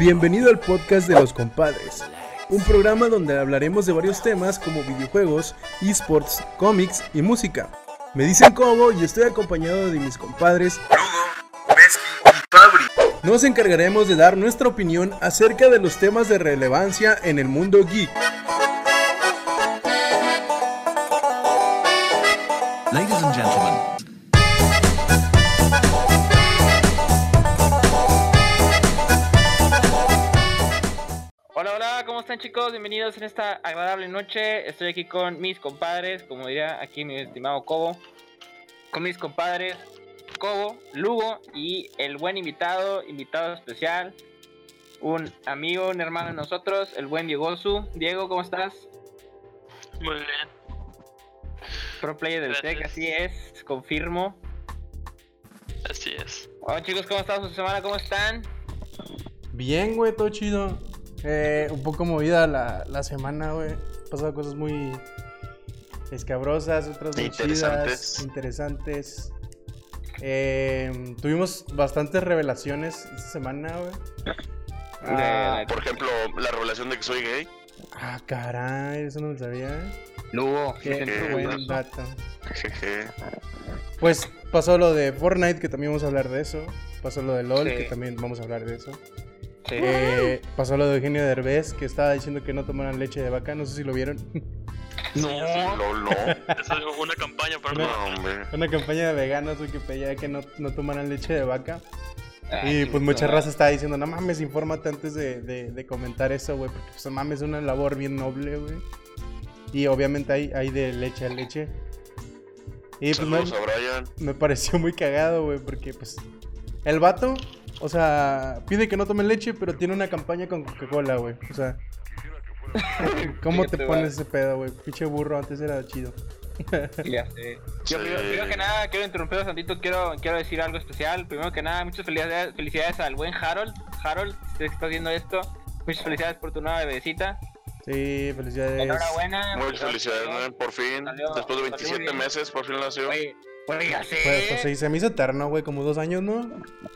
Bienvenido al podcast de los compadres, un programa donde hablaremos de varios temas como videojuegos, esports, cómics y música. Me dicen Cobo y estoy acompañado de mis compadres Nos encargaremos de dar nuestra opinión acerca de los temas de relevancia en el mundo geek. ¿Cómo están chicos? Bienvenidos en esta agradable noche. Estoy aquí con mis compadres, como diría aquí mi estimado Cobo. Con mis compadres Cobo, Lugo y el buen invitado, invitado especial, un amigo, un hermano de nosotros, el buen Diego Su. Diego, ¿cómo estás? Muy bien, Pro player del Gracias. TEC, así es, confirmo. así es. Hola chicos, ¿cómo están su semana? ¿Cómo están? Bien, güey, todo chido. Eh, un poco movida la, la semana, güey. Pasado cosas muy escabrosas, otras muy Interesantes. chidas, interesantes. Eh, tuvimos bastantes revelaciones esta semana, güey. Ah, Por ejemplo, la revelación de que soy gay. ah, caray, eso no lo sabía. ¿eh? Lugo, Qué Qué buen dato. Jeje. Pues pasó lo de Fortnite, que también vamos a hablar de eso. Pasó lo de LOL, Sí. que también vamos a hablar de eso. Sí. Eh, pasó lo de Eugenio Derbez, que estaba diciendo que no tomaran leche de vaca. No sé si lo vieron. No. Lol, no. Esa es una campaña para No, no. hombre. Una campaña de veganos que pedía que no, no tomaran leche de vaca. Ah, y pues mucha raza estaba diciendo, no mames, infórmate antes de, de- de comentar eso, güey. Porque pues no mames, es una labor bien noble, güey. Y obviamente hay, hay de leche a leche. Y pues me, Saludos a Brian. me pareció muy cagado, güey, porque pues el vato, o sea, pide que no tomen leche, pero tiene una campaña con Coca-Cola, güey. O sea, ¿cómo te pones ese pedo, güey? Pinche burro, antes era chido. Ya sé. Yo Sí. primero, primero que nada quiero interrumpir tantito, quiero, quiero decir algo especial. Primero que nada, muchas felicidades, felicidades al buen Harold. Harold, si estás viendo esto, muchas felicidades por tu nueva bebecita. Sí, felicidades. Enhorabuena. Muchas felicidades, ¿no? Por fin. Salió- Después de salió 27 bien. meses, por fin nació. Oye, oye, ya sé. Pues, pues sí, se me hizo eterno, güey, como dos años, ¿no?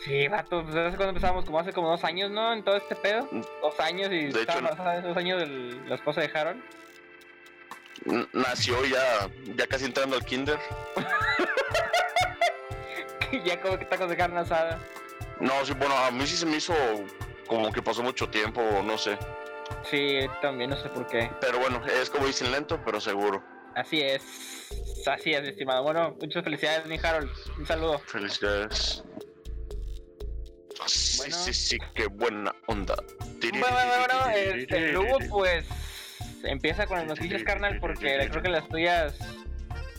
Sí, vato, pues hace cuando empezamos, como hace como dos años, ¿no? En todo este pedo. Dos años y. De hecho, de dos años de la esposa de Harold. Nació ya, ya casi entrando al kinder. ya como que tacos de carne asada. No, sí, bueno, a mí sí se me hizo como que pasó mucho tiempo, no sé. Sí, también no sé por qué. Pero bueno, es como dicen lento, pero seguro. Así es. Así es, estimado. Bueno, muchas felicidades, mi Harold. Un saludo. Felicidades. Sí, Bueno. sí, sí, qué buena onda. Bueno, bueno, bueno, este, luego pues empieza con las noticias, carnal, porque creo que las tuyas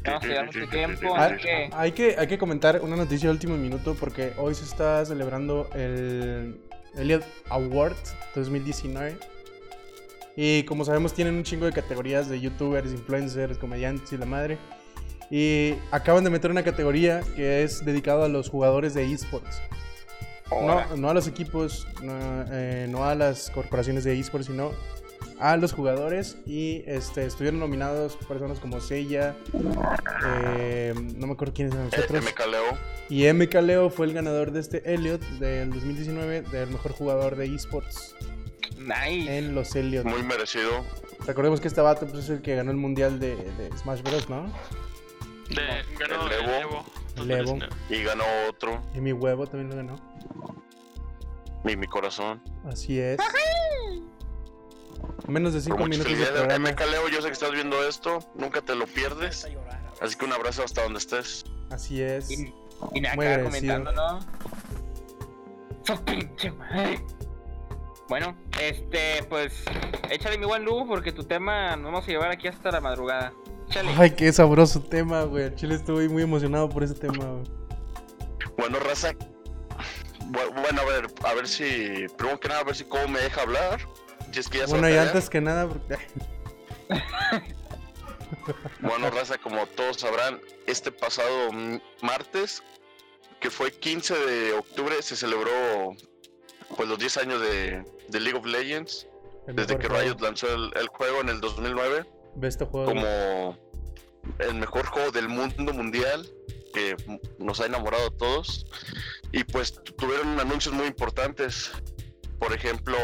vamos a llevar mucho tiempo, Ah, así que Hay que, hay que comentar una noticia de último minuto porque hoy se está celebrando el Elliot Award 2019. Y como sabemos tienen un chingo de categorías de youtubers, influencers, comediantes y la madre. Y acaban de meter una categoría que es dedicado a los jugadores de esports. No, no a los equipos, no, eh, no a las corporaciones de esports, sino a los jugadores. Y este, estuvieron nominados personas como Seiya, eh, no me acuerdo quiénes eran los otros. MK Leo. Y MK Leo fue el ganador de este Elliot del 2019 del mejor jugador de esports nice. en los Elliot. Muy merecido. Recordemos que este vato pues, es el que ganó el mundial de, de Smash Bros, ¿no? De, ganó El el Evo. Evo. El Evo. Y ganó otro. Y mi huevo también lo ganó. Mi, mi corazón. Así es. Menos de 5 Pero muchas minutos de. MK Leo. Yo sé que estás viendo esto. Nunca te lo pierdes. Así que un abrazo hasta donde estés. Así es. Y, y nada, acá comentando, ¿no? Bueno, este, pues, échale mi buen Lu, porque tu tema nos vamos a llevar aquí hasta la madrugada. Échale. Ay, qué sabroso tema, güey. Chile estoy muy emocionado por ese tema, güey. Bueno, raza. bu- Bueno, a ver, a ver si. Primero que nada, a ver si cómo me deja hablar. Si es que ya se va Bueno, y antes que nada, porque... Bueno, raza, como todos sabrán, este pasado martes, que fue 15 de octubre, se celebró pues los 10 años de, de League of Legends, el desde que. Riot lanzó el, el juego en el 2009 Este juego. como el mejor juego del mundo mundial, que nos ha enamorado a todos. Y pues tu- tuvieron anuncios muy importantes. por ejemplo,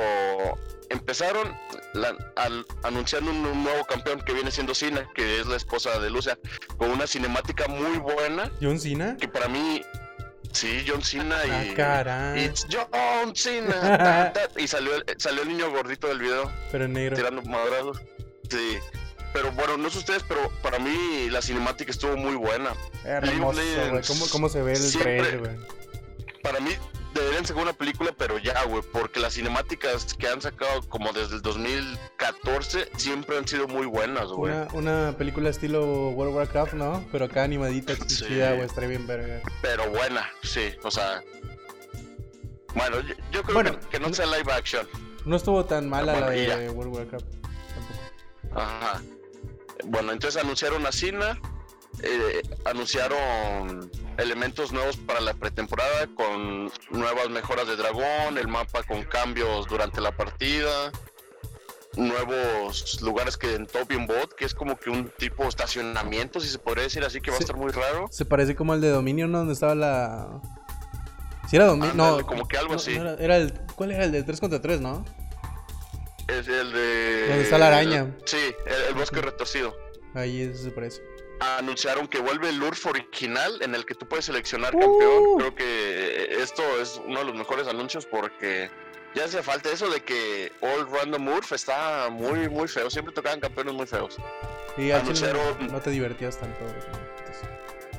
empezaron la- al- anunciando un, un nuevo campeón que viene siendo Cena, que es la esposa de Lucia, con una cinemática muy buena, John Cena. que para mí, sí, John Cena Ah, y... caray. It's John Cena. ta, ta, y salió el, salió el niño gordito del video Pero en negro. tirando madrazos. Sí. Pero bueno, no sé ustedes, pero para mí la cinemática estuvo muy buena. Hermoso. ¿Cómo, ¿Cómo se ve el Siempre- trailer, güey? Para mí deberían sacar una película, pero ya, güey, porque las cinemáticas que han sacado como desde el 2014 siempre han sido muy buenas, güey. Una, una película estilo World of Warcraft, ¿no? Pero acá animadita, Sí. chida, güey. Estaría bien verga. Pero buena, sí, o sea... Bueno, yo, yo creo Bueno, que, que no sea live action. No estuvo tan mala Bueno, la de ya. World of Warcraft. Tampoco. Ajá. Bueno, entonces anunciaron a Cena, eh, anunciaron elementos nuevos para la pretemporada con nuevas mejoras de dragón, el mapa con cambios durante la partida, nuevos lugares que en Tobin Bot, que es como que un tipo de estacionamiento, si se podría decir así, que va Sí. a estar muy raro. Se parece como el de Dominion, ¿no? Donde estaba la. Si era Dominion. No, como que algo no, así. no era, era el. ¿Cuál era el de 3 contra 3, no? Es el de... Donde está la araña. Sí, el, el bosque retorcido. Ahí ese se parece. anunciaron que vuelve el URF original en el que tú puedes seleccionar Uh. campeón. Creo que esto es uno de los mejores anuncios porque ya hace falta eso de que All Random URF está muy, muy feo. Siempre tocaban campeones muy feos. Y chile Anunciaron- no te divertías tanto. entonces.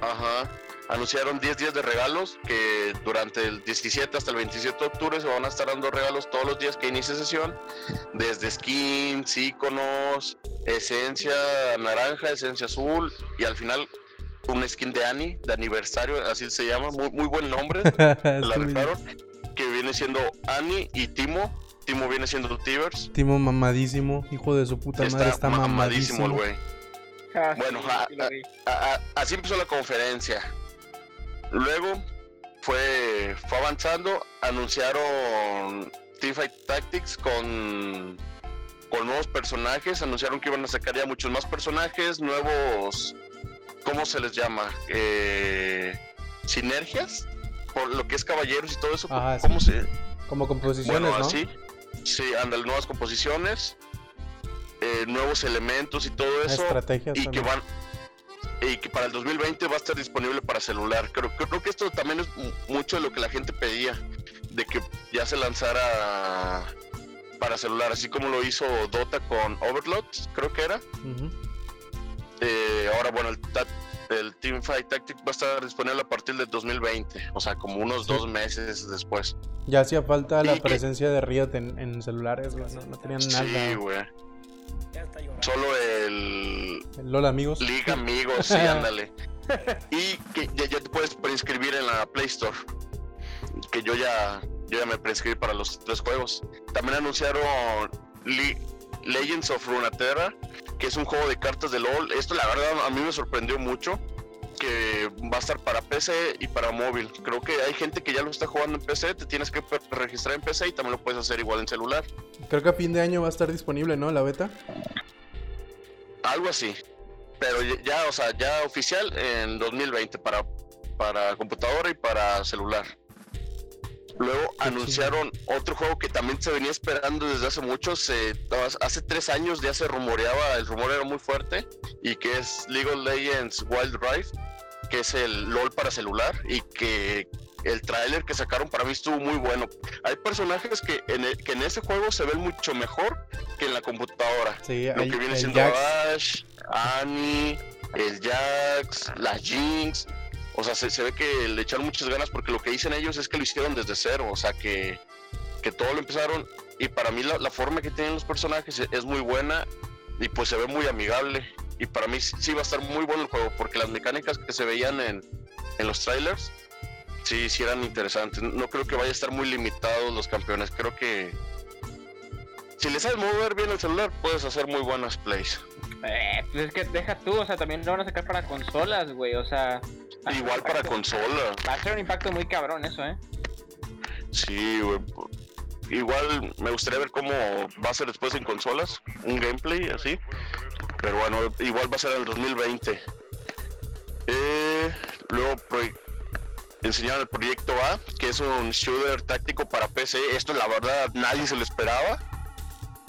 Ajá. Anunciaron 10 días de regalos que durante el 17 hasta el 27 de octubre se van a estar dando regalos todos los días que inicie sesión. Desde skins, iconos, esencia naranja, esencia azul y al final un skin de Annie de aniversario, así se llama. Muy, muy buen nombre. la rifaron, que viene siendo Annie y Timo. Timo viene siendo Tivers. Timo mamadísimo, hijo de su puta madre, está mamadísimo. el güey. Ah, Bueno, sí. A- a- así empezó la conferencia. Luego fue, fue avanzando, anunciaron Teamfight Tactics con, con nuevos personajes, anunciaron que iban a sacar ya muchos más personajes, nuevos, ¿cómo se les llama? Eh, sinergias, por lo que es caballeros y todo eso. Ajá, ¿Cómo sí. se, Como composiciones, bueno, ¿no? así. Sí, andan nuevas composiciones, eh, nuevos elementos y todo eso. Estrategias Y que van. Y que para el 2020 va a estar disponible para celular. Creo, creo que esto también es mu- mucho de lo que la gente pedía. De que ya se lanzara para celular. Así como lo hizo Dota con Overlord, creo que era. Eh, ahora, bueno, el, el Teamfight Tactic va a estar disponible a partir del 2020. O sea, como unos Sí. dos meses después. Ya hacía falta la Y que- presencia de Riot en, en celulares, güey. No, no tenían nada. Sí, güey. Solo el, LOL, amigos. Liga Amigos, sí, ándale. Y que ya, ya te puedes preinscribir en la Play Store. Que yo ya, yo ya me preinscribí para los tres juegos. También anunciaron Le- Legends of Runeterra, que es un juego de cartas de LOL. Esto la verdad a mí me sorprendió mucho. Que va a estar para PC y para móvil. Creo que hay gente que ya lo está jugando en PC. Te tienes que registrar en PC y también lo puedes hacer igual en celular. Creo que a fin de año va a estar disponible, ¿no? La beta. Algo así. Pero ya- o sea, ya oficial en 2020 para, para computadora y para celular. Luego Qué anunciaron otro juego que también se venía esperando desde hace mucho. Se, hace tres años ya se rumoreaba, el rumor era muy fuerte. Y que es League of Legends Wild Rift, que es el LOL para celular. Y que el tráiler que sacaron para mí estuvo muy bueno. Hay personajes que en, el- que en ese juego se ven mucho mejor que en la computadora Sí, lo que viene siendo. Ash, Annie, el Jax, la Jinx. O sea, se, se ve que le echaron muchas ganas porque lo que dicen ellos es que lo hicieron desde cero. O sea, que, que todo lo empezaron. Y para mí la, la forma que tienen los personajes es muy buena y pues se ve muy amigable. Y para mí sí, va a estar muy bueno el juego porque las mecánicas que se veían en, en los trailers sí, sí eran interesantes. No creo que vaya a estar muy limitados los campeones. Creo que si le sabes mover bien el celular, puedes hacer muy buenas plays. Eh, pues es que deja tú, o sea, también lo van a sacar para consolas, güey, o sea. Igual para consola. Va a ser un impacto muy cabrón eso, ¿eh? Sí, güey. Igual me gustaría ver cómo va a ser después en consolas. Un gameplay así. Pero bueno, igual va a ser en el 2020. Eh, luego enseñaron el proyecto A, que es un shooter táctico para PC. Esto la verdad nadie se lo esperaba.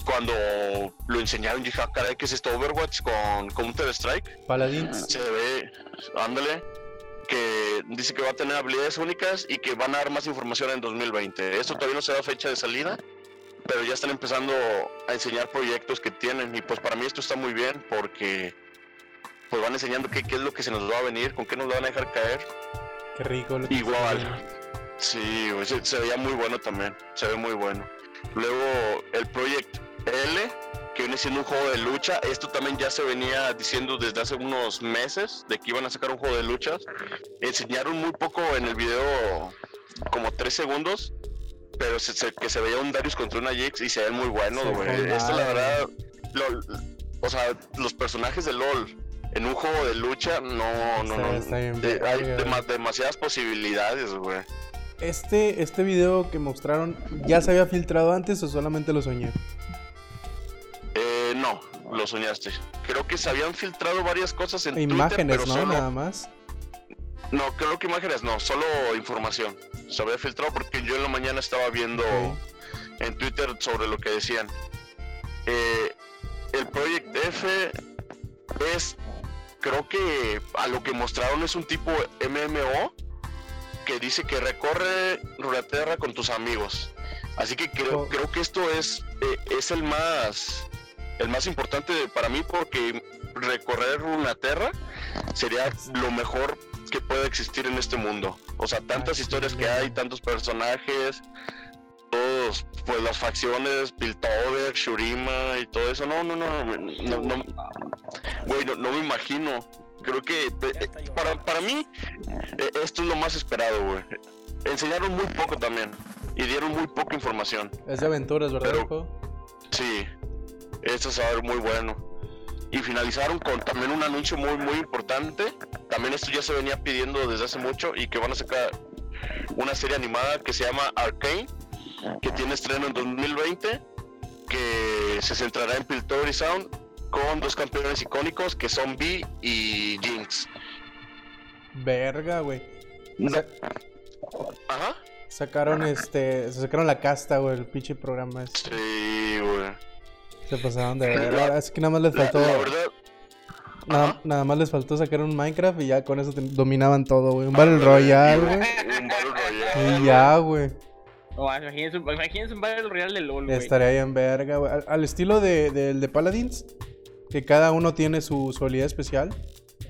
Cuando lo enseñaron dije, ah, caray, ¿qué es esto? Overwatch con Counter Strike. Paladins. Se ve, ándale, que dice que va a tener habilidades únicas y que van a dar más información en 2020. Esto todavía no se da fecha de salida, pero ya están empezando a enseñar proyectos que tienen y pues para mí esto está muy bien porque pues van enseñando qué, qué es lo que se nos va a venir, con qué nos lo van a dejar caer. Qué rico. lo Igual. Sí, se, se veía muy bueno también, se ve muy bueno. Luego el Project L, que viene siendo un juego de lucha, esto también ya se venía diciendo desde hace unos meses de que iban a sacar un juego de luchas. Enseñaron muy poco en el video, como tres segundos, pero se, se- que se veía un Darius contra una Jax y se ve muy bueno, güey. ve Esto la verdad, o sea, los personajes de LOL en un juego de lucha, no, no, no. está bien de- hay demasiadas posibilidades, güey. Este, este video que mostraron, ¿ya se había filtrado antes o solamente lo soñé? Eh, no, lo soñaste. Creo que se habían filtrado varias cosas en Imágenes, Twitter, ¿no? pero solo... Nada más. No, creo que imágenes no, solo información. Se había filtrado porque yo en la mañana estaba viendo en Twitter sobre lo que decían. Eh, el Project F es, creo que a lo que mostraron es un tipo MMO que dice que recorre Runeterra con tus amigos. Así que creo, Oh. creo que esto es, eh, es el más el más importante para mí porque recorrer Runeterra sería lo mejor que puede existir en este mundo. O sea, tantas historias que hay, tantos personajes, todos, pues las facciones, Piltover, Shurima y todo eso. No, no, no, no, no, güey, no, no me imagino. Creo que eh, para, para mí eh, esto es lo más esperado, güey. Enseñaron muy poco también y dieron muy poca información. Es de aventuras, ¿verdad? Pero-? Sí, esto se va a ver muy bueno. Y finalizaron con también un anuncio muy, muy importante. También esto ya se venía pidiendo desde hace mucho y que van a sacar una serie animada que se llama Arcane, que tiene estreno en 2020, que se centrará en Piltover y Sound con dos campeones icónicos que son B y Jinx. Verga, güey. No- Ajá. sacaron este. Se sacaron la casta, güey, el pinche programa. este. Sí, güey. Se pasaron de ver. Ahora es que nada más les La, faltó. la verdad, Nada, nada más les faltó sacar un Minecraft y ya con eso dominaban todo, güey. Un Battle Royale, güey. un Battle Royale. Y ya, güey. No, imagínense, un- imagínense un Battle Royale de LOL, güey. Estaría ahí en verga, güey. Al, al estilo de, del de Paladins, que cada uno tiene su, su habilidad especial.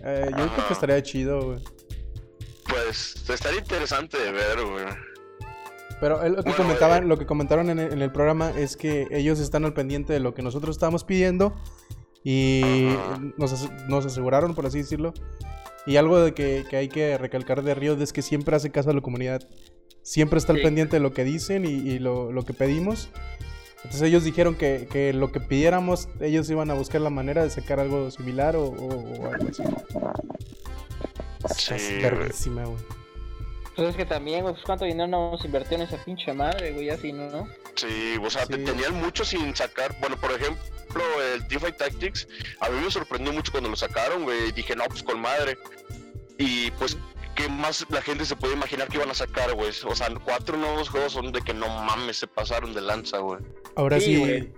Eh, yo creo que estaría chido, güey. Pues estaría interesante de ver, güey. Pero lo que comentaban, lo que comentaron en el, en el programa es que ellos están al pendiente de lo que nosotros estábamos pidiendo y nos, nos aseguraron, por así decirlo. Y algo de que, que hay que recalcar de Riot es que siempre hace caso a la comunidad. Siempre está al Sí. pendiente de lo que dicen y, y lo, lo que pedimos. Entonces ellos dijeron que, que lo que pidiéramos, ellos iban a buscar la manera de sacar algo similar o, o- o algo así. Sí, es güey. Pues es que también, güey, pues cuánto dinero nos invirtió en esa pinche madre, güey, así, ¿no? Sí, o sea, te- Sí. tenían mucho sin sacar. Bueno, por ejemplo, el Teamfight Tactics, a mí me sorprendió mucho cuando lo sacaron, güey. Dije, no, pues con madre. Y pues, ¿qué más la gente se puede imaginar que iban a sacar, güey? O sea, cuatro nuevos juegos son de que no mames, se pasaron de lanza, güey. Ahora Sí, sí, güey.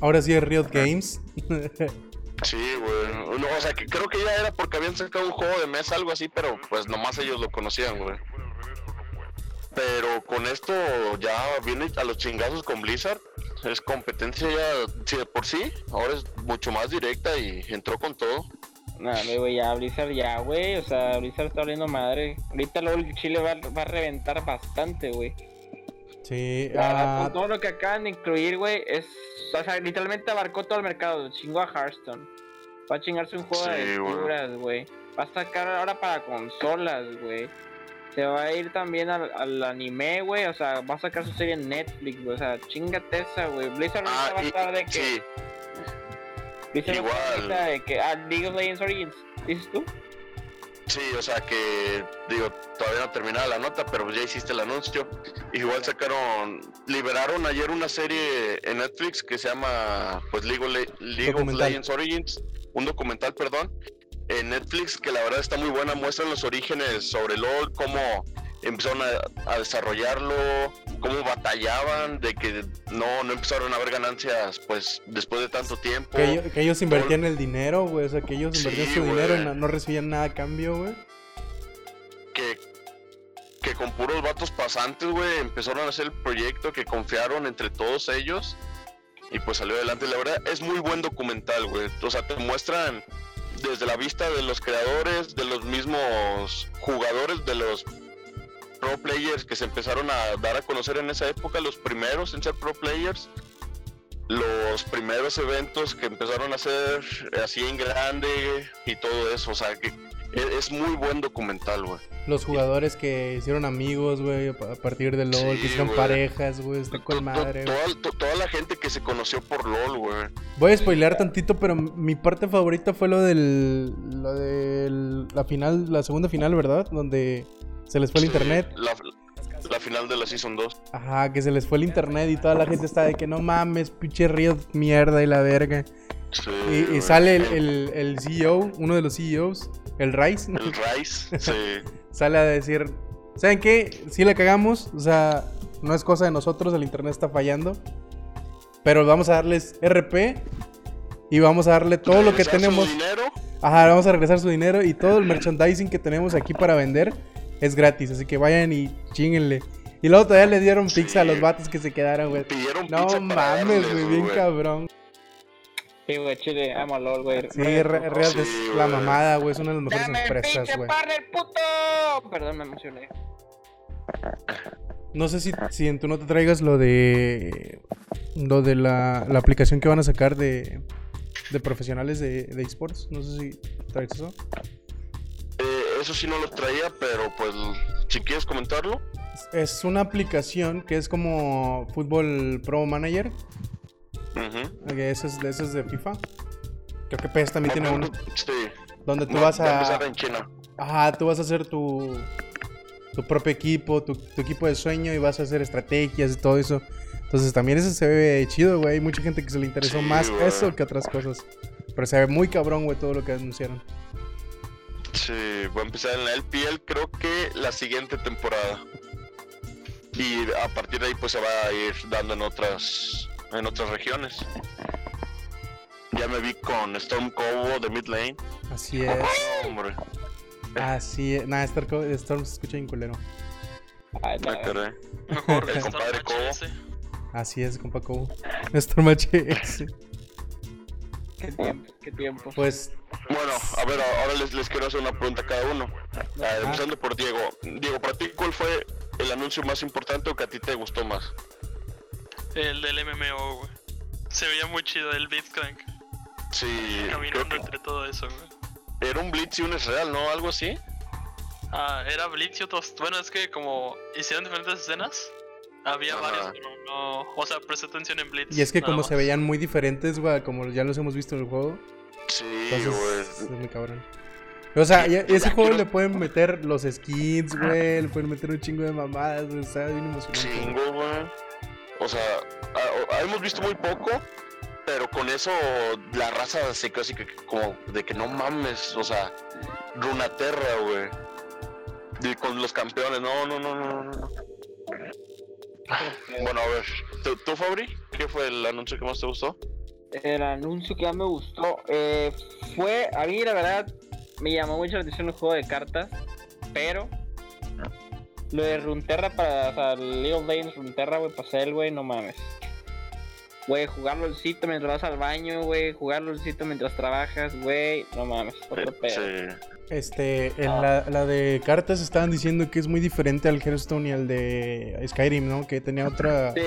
ahora sí es Riot Games. Sí, güey. No, o sea, que creo que ya era porque habían sacado un juego de mesa, algo así, pero pues nomás ellos lo conocían, güey. Pero con esto ya viene a los chingazos con Blizzard. Es competencia ya, sí, de por sí. Ahora es mucho más directa y entró con todo. Nada, güey, ya Blizzard ya, güey, o sea, Blizzard está abriendo madre. Ahorita luego el Chile va, va a reventar bastante, güey. sí, La con todo lo que acaban de incluir, güey, es, o sea, literalmente abarcó todo el mercado, chingó a Hearthstone. Va a chingarse un juego Sí, de aventuras, güey. Va a sacar ahora para consolas, güey. Se va a ir también al, al anime, güey. O sea, va a sacar su serie en Netflix, güey. O sea, chingate esa, güey. Blizzard Ah, va a y- estar de que. sí, Blizzard va a estar igual. de que. Ah, League of Legends Origins. ¿Dices tú? sí, o sea que, digo, todavía no terminaba la nota, pero ya hiciste el anuncio. Igual sacaron, liberaron ayer una serie en Netflix que se llama, pues, League of, Le- League of. Legends Origins, un documental, perdón, en Netflix que la verdad está muy buena, muestran los orígenes sobre LOL, cómo empezaron a, a desarrollarlo, cómo batallaban, de que no, no empezaron a haber ganancias, pues, después de tanto tiempo. Que, ellos, que ellos invertían el dinero, güey. O sea, que ellos Sí, invertían su dinero y no, no recibían nada a cambio, güey. que, que con puros vatos pasantes, güey, empezaron a hacer el proyecto, que confiaron entre todos ellos y pues salió adelante. La verdad es muy buen documental, güey. O sea, te muestran desde la vista de los creadores, de los mismos jugadores, de los pro players que se empezaron a dar a conocer en esa época, los primeros en ser pro players. Los primeros eventos que empezaron a hacer así en grande y todo eso, o sea, que es muy buen documental, güey. Los jugadores que hicieron amigos, güey, a partir de LOL, Sí, que hicieron güey. parejas, güey, está To- con madre. toda, to- toda la gente que se conoció por LOL, güey. Voy a spoilear tantito, pero mi parte favorita fue lo del. Lo de la final, la segunda final, ¿verdad? Donde se les fue el Sí, internet. La, la final de la Season 2. Ajá, que se les fue el internet y toda la gente está de que no mames, pinche Riot mierda y la verga. Sí, Y, sale el, el, el CEO, uno de los CEOs, el Rice, ¿no? El Rice, sí. sale a decir, ¿saben qué? Sí la cagamos, o sea, no es cosa de nosotros, el internet está fallando. Pero vamos a darles RP y vamos a darle todo lo que su tenemos. dinero, Ajá, vamos a regresar su dinero y todo el merchandising que tenemos aquí para vender es gratis, así que vayan y chinguenle. Y luego todavía le dieron pizza a los vatos que se quedaron, güey. pidieron No pizza mames, güey, bien cabrón. Sí, güey, chile, amo a LOL, güey. Sí, Re- Re- Riot Sí, es la mamada, güey, es una de las mejores ¡Dame el empresas, pinche güey. partner, puto! Perdón, me emocioné. No sé si, si en tu nota traigas lo de. Lo de la, la aplicación que van a sacar de, de profesionales de, de esports. No sé si traes eso. Eh, eso sí no lo traía, pero pues si quieres comentarlo. Es una aplicación que es como Fútbol Pro Manager. Ujú. Que ese es, de- ese es de FIFA. Creo que PES también tiene uno. Sí. Donde tú Va- vas va a empezar en China. Ajá, tú vas a hacer tu. Tu propio equipo, tu, tu equipo de sueño y vas a hacer estrategias y todo eso. Entonces también eso se ve chido, güey. Hay mucha gente que se le interesó Sí, más eso que otras cosas. Pero se ve muy cabrón, güey, todo lo que anunciaron. Sí, va a empezar en la LPL creo que la siguiente temporada. Y a partir de ahí pues se va a ir dando en otras en otras regiones. Ya me vi con Storm Cobo de mid lane. Así es. Hombre, Así es. Co- Storm se escucha bien culero. Ay, no, me quedé. Mejor El compadre Cobo. Así es, compa Cobo. Storm HS. qué tiempo, qué tiempo. Pues, Bueno, a ver, ahora les, les quiero hacer una pregunta a cada uno. Ah, empezando por Diego. Diego, para ti, ¿cuál fue el anuncio más importante o que a ti te gustó más? El del MMO, güey. Se veía muy chido el Blitzcrank. Sí, Caminando entre todo eso, güey. era un Blitz y un Israel, ¿no? Algo así. Ah, era Blitz y otros. Bueno, es que como hicieron diferentes escenas, había Ajá. varios, pero no. O sea, presté atención en Blitz. y es que como más. se veían muy diferentes, güey, como ya los hemos visto en el juego. Sí, Entonces, es güey. muy cabrón. O sea, ya- ese juego quiero- le pueden meter los skins, güey. Le pueden meter un chingo de mamadas, güey. Está bien emocionante. güey. Chingo, güey. O sea, hemos visto muy poco, pero con eso la raza se quedó así que como de que no mames, o sea, Runaterra, güey. Y con los campeones, no, no, no, no, no. Bueno, a ver, ¿tú, tú, Fabri? ¿Qué fue el anuncio que más te gustó? El anuncio que más me gustó eh, fue, a mí la verdad, me llamó mucho la atención el juego de cartas, pero lo de Runterra para, o sea, el League of Legends Runterra, güey, para hacer, güey, no mames. Güey, jugar LOLcito mientras vas al baño, güey, jugar LOLcito mientras trabajas, güey, no mames, otro pedo. Sí. Este, en Ah. la, la de cartas estaban diciendo que es muy diferente al Hearthstone y al de Skyrim, ¿no? Que tenía otra, Sí,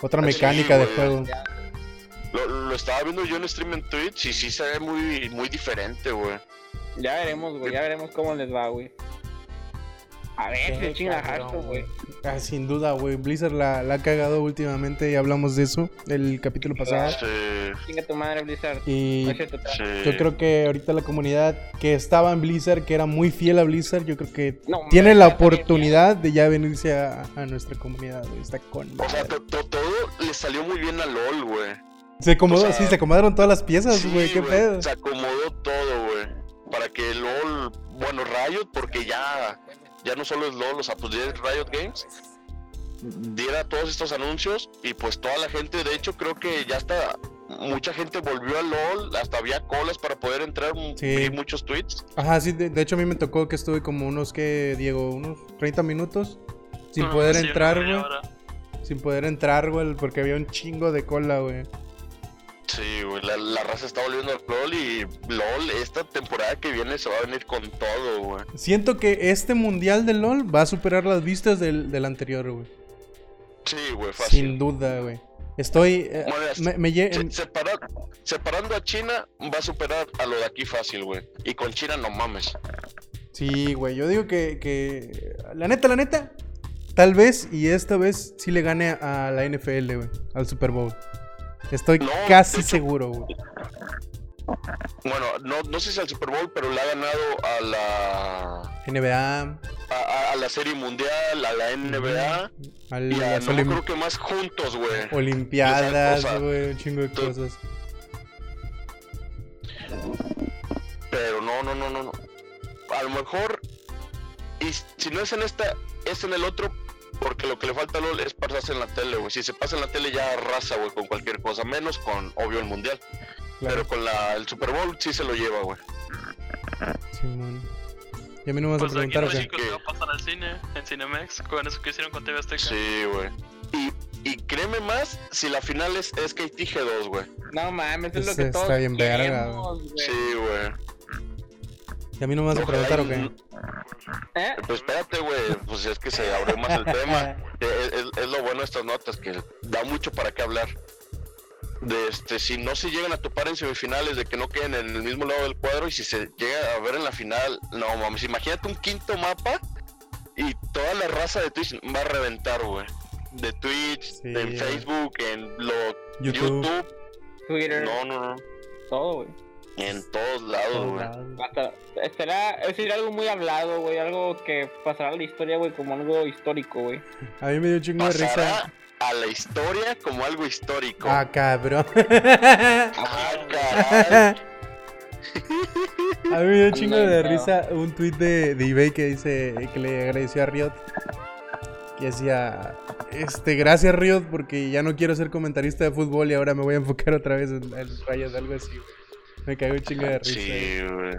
otra Sí, mecánica de juego. ya. Lo, lo estaba viendo yo en stream en Twitch y sí se ve muy, muy diferente, güey. Ya veremos, güey, ya veremos cómo les va, güey. A ver, Qué se chinga cabrón, Hearthstone, güey. Ah, sin duda, güey. Blizzard la, la ha cagado últimamente y hablamos de eso el capítulo pasado. Sí, Chinga tu madre, Blizzard. Y sí. yo creo que ahorita la comunidad que estaba en Blizzard, que era muy fiel a Blizzard, yo creo que No, tiene la oportunidad de ya venirse a, a nuestra comunidad, güey. Está con O sea, todo le salió muy bien a LOL, güey. Se acomodó, o sea, sí, se acomodaron todas las piezas, Sí, güey. ¿Qué pedo? Se acomodó todo, güey. Para que LOL, bueno, Riot, porque ya, ya no solo es LOL, o sea, pues ya es Riot Games, diera todos estos anuncios y pues toda la gente, de hecho creo que ya está, mucha gente volvió a LOL, hasta había colas para poder entrar, Sí. vi muchos tweets. Ajá, sí, de, de hecho a mí me tocó que estuve como unos, que Diego? Unos 30 minutos sin Ah, poder sí, entrar, güey. Sin poder entrar, güey, porque había un chingo de cola, güey. Sí, güey, la, la raza está volviendo a LOL y LOL esta temporada que viene se va a venir con todo, güey. Siento que este mundial de LOL va a superar las vistas del, del anterior, güey. Sí, güey, fácil. Sin duda, güey. Estoy... eh, Bueno, me, me lle- Se- separa- separando a China va a superar a lo de aquí fácil, güey. Y con China no mames. Sí, güey, yo digo que, que... La neta, la neta, tal vez, y esta vez sí le gane a la NFL, güey, al Super Bowl. Estoy No, casi hecho- seguro, güey. Bueno, no, no sé si al Super Bowl, pero le ha ganado a la NBA, a, a- a la Serie Mundial, a la NBA al- y a no Olim- creo que más juntos, güey. Olimpiadas, güey, un chingo de cosas. Pero no, no, no, no, no. A lo mejor y si no es en esta, es en el otro. Porque lo que le falta a LOL es pasarse en la tele, güey. Si se pasa en la tele ya arrasa, güey, con cualquier cosa. Menos con, obvio, el Mundial. Claro, Pero con la, el Super Bowl sí se lo lleva, güey. Simón. Y a mí no me vas Pues a aquí en preguntar, ¿o qué? México a pasar al cine, en Cinemex, con eso que hicieron con TV Azteca. Sí, güey. Y, y créeme más si la final es SKT G2, güey. No mames, es lo Ese que todos está bien verga, queremos, güey. Sí, güey. ¿Y a mí no me vas a preguntar, ¿o qué? ¿Eh? Pues espérate, güey. Pues es que se abrió más el tema. Eh, Es, es- es lo bueno de estas notas, que da mucho para qué hablar. De este, si no se llegan a topar en semifinales, de que no queden en el mismo lado del cuadro, y si se llega a ver en la final, no mames, imagínate un quinto mapa y toda la raza de Twitch va a reventar, güey. De Twitch, Sí, en. Facebook, en lo, YouTube. YouTube. Twitter, No, no, no. todo, güey. En todos lados, güey. Hasta, será, es decir, algo muy hablado, güey, algo que pasará a la historia, güey, como algo histórico, güey. A mí me dio un chingo de risa. Pasará a la historia como algo histórico. Ah, cabrón. Ah, caray. A mí me dio un chingo de risa un tweet de, de eBay que dice que le agradeció a Riot. Que decía, este, gracias Riot porque ya no quiero ser comentarista de fútbol y ahora me voy a enfocar otra vez en, en rayas, algo así. güey. Me cagó un chingo de risa. Sí, güey.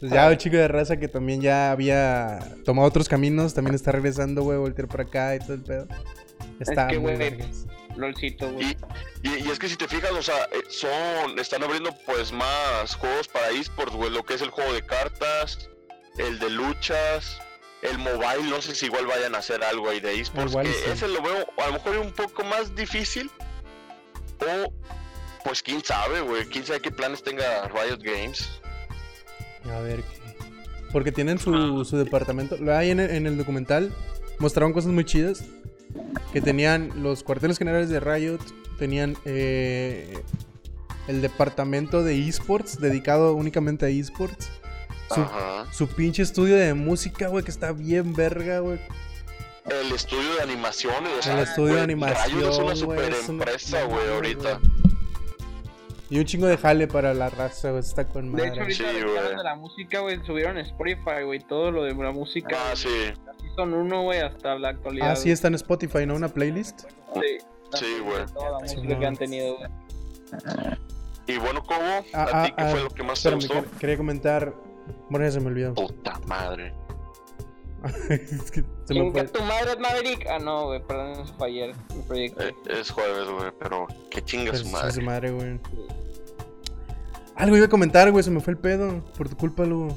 Pues ya un chico de raza que también ya había tomado otros caminos, también está regresando, güey, voltear por acá y todo el pedo. Está que, muy güey. LOLcito, güey. Y, y, y es que si te fijas, o sea, eh, son, están abriendo pues más juegos para esports, güey, lo que es el juego de cartas, el de luchas, el mobile, no sé si igual vayan a hacer algo ahí de esports, Igual que sí. ese lo veo a lo mejor un poco más difícil, o pues quién sabe, güey, quién sabe qué planes tenga Riot Games. A ver qué. Porque tienen su, su departamento. Lo hay en el, en el documental. Mostraron cosas muy chidas. Que tenían los cuarteles generales de Riot. Tenían eh, el departamento de esports. Dedicado únicamente a esports. Su, Ajá. su pinche estudio de música, güey. Que está bien verga, güey. El estudio de animaciones, o sea, El estudio de animación, Riot es una super es una- empresa, güey, ahorita. Y un chingo de jale para la raza, güey. Está con De madre. hecho, ahorita Sí, los de la música, güey, subieron Spotify, güey, todo lo de la música. Ah, sí, Así son uno, güey, hasta la actualidad. Ah, sí, está en Spotify, ¿no? Una playlist. güey. Sí, güey. Toda la música que han tenido, güey. Y bueno, ¿cómo? Ah, ¿A ti ah, qué ah, fue lo que más te gustó? quer- quería comentar. Bueno, ya se me olvidó. Puta madre. es que se me ¿Quién fue. que tu madre es Maverick? Ah, no, güey, perdón, eso fue ayer, el proyecto. Eh, es jueves, güey, pero que chinga Pero su madre. su madre, güey. Algo iba a comentar, güey. Se me fue el pedo. Por tu culpa, Lugo.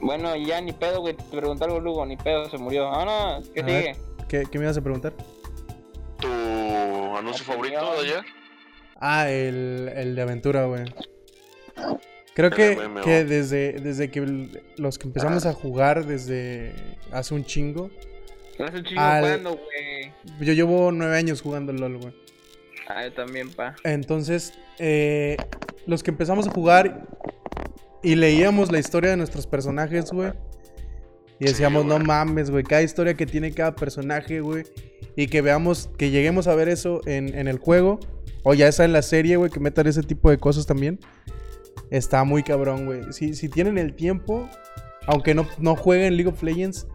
Bueno, ya ni pedo, güey, te pregunté algo, Lugo, ni pedo, se murió. Ah, no, ¿qué A sigue? ver. ¿Qué, qué me ibas a preguntar? ¿Tu anuncio favorito de ayer? Ah, el, el de aventura, güey. Creo que, que desde, desde que los que empezamos a jugar desde hace un chingo. Hace un chingo Al- jugando, güey. Yo llevo nueve años jugando LOL, güey. Ah, yo también, pa. Entonces, eh, los que empezamos a jugar y leíamos la historia de nuestros personajes, güey. Y decíamos, Sí, no mames, güey, cada historia que tiene cada personaje, güey. Y que veamos, que lleguemos a ver eso en, en el juego. O ya está en la serie, güey, que metan ese tipo de cosas también. Está muy cabrón, güey. Si, si tienen el tiempo, aunque no, no jueguen League of Legends,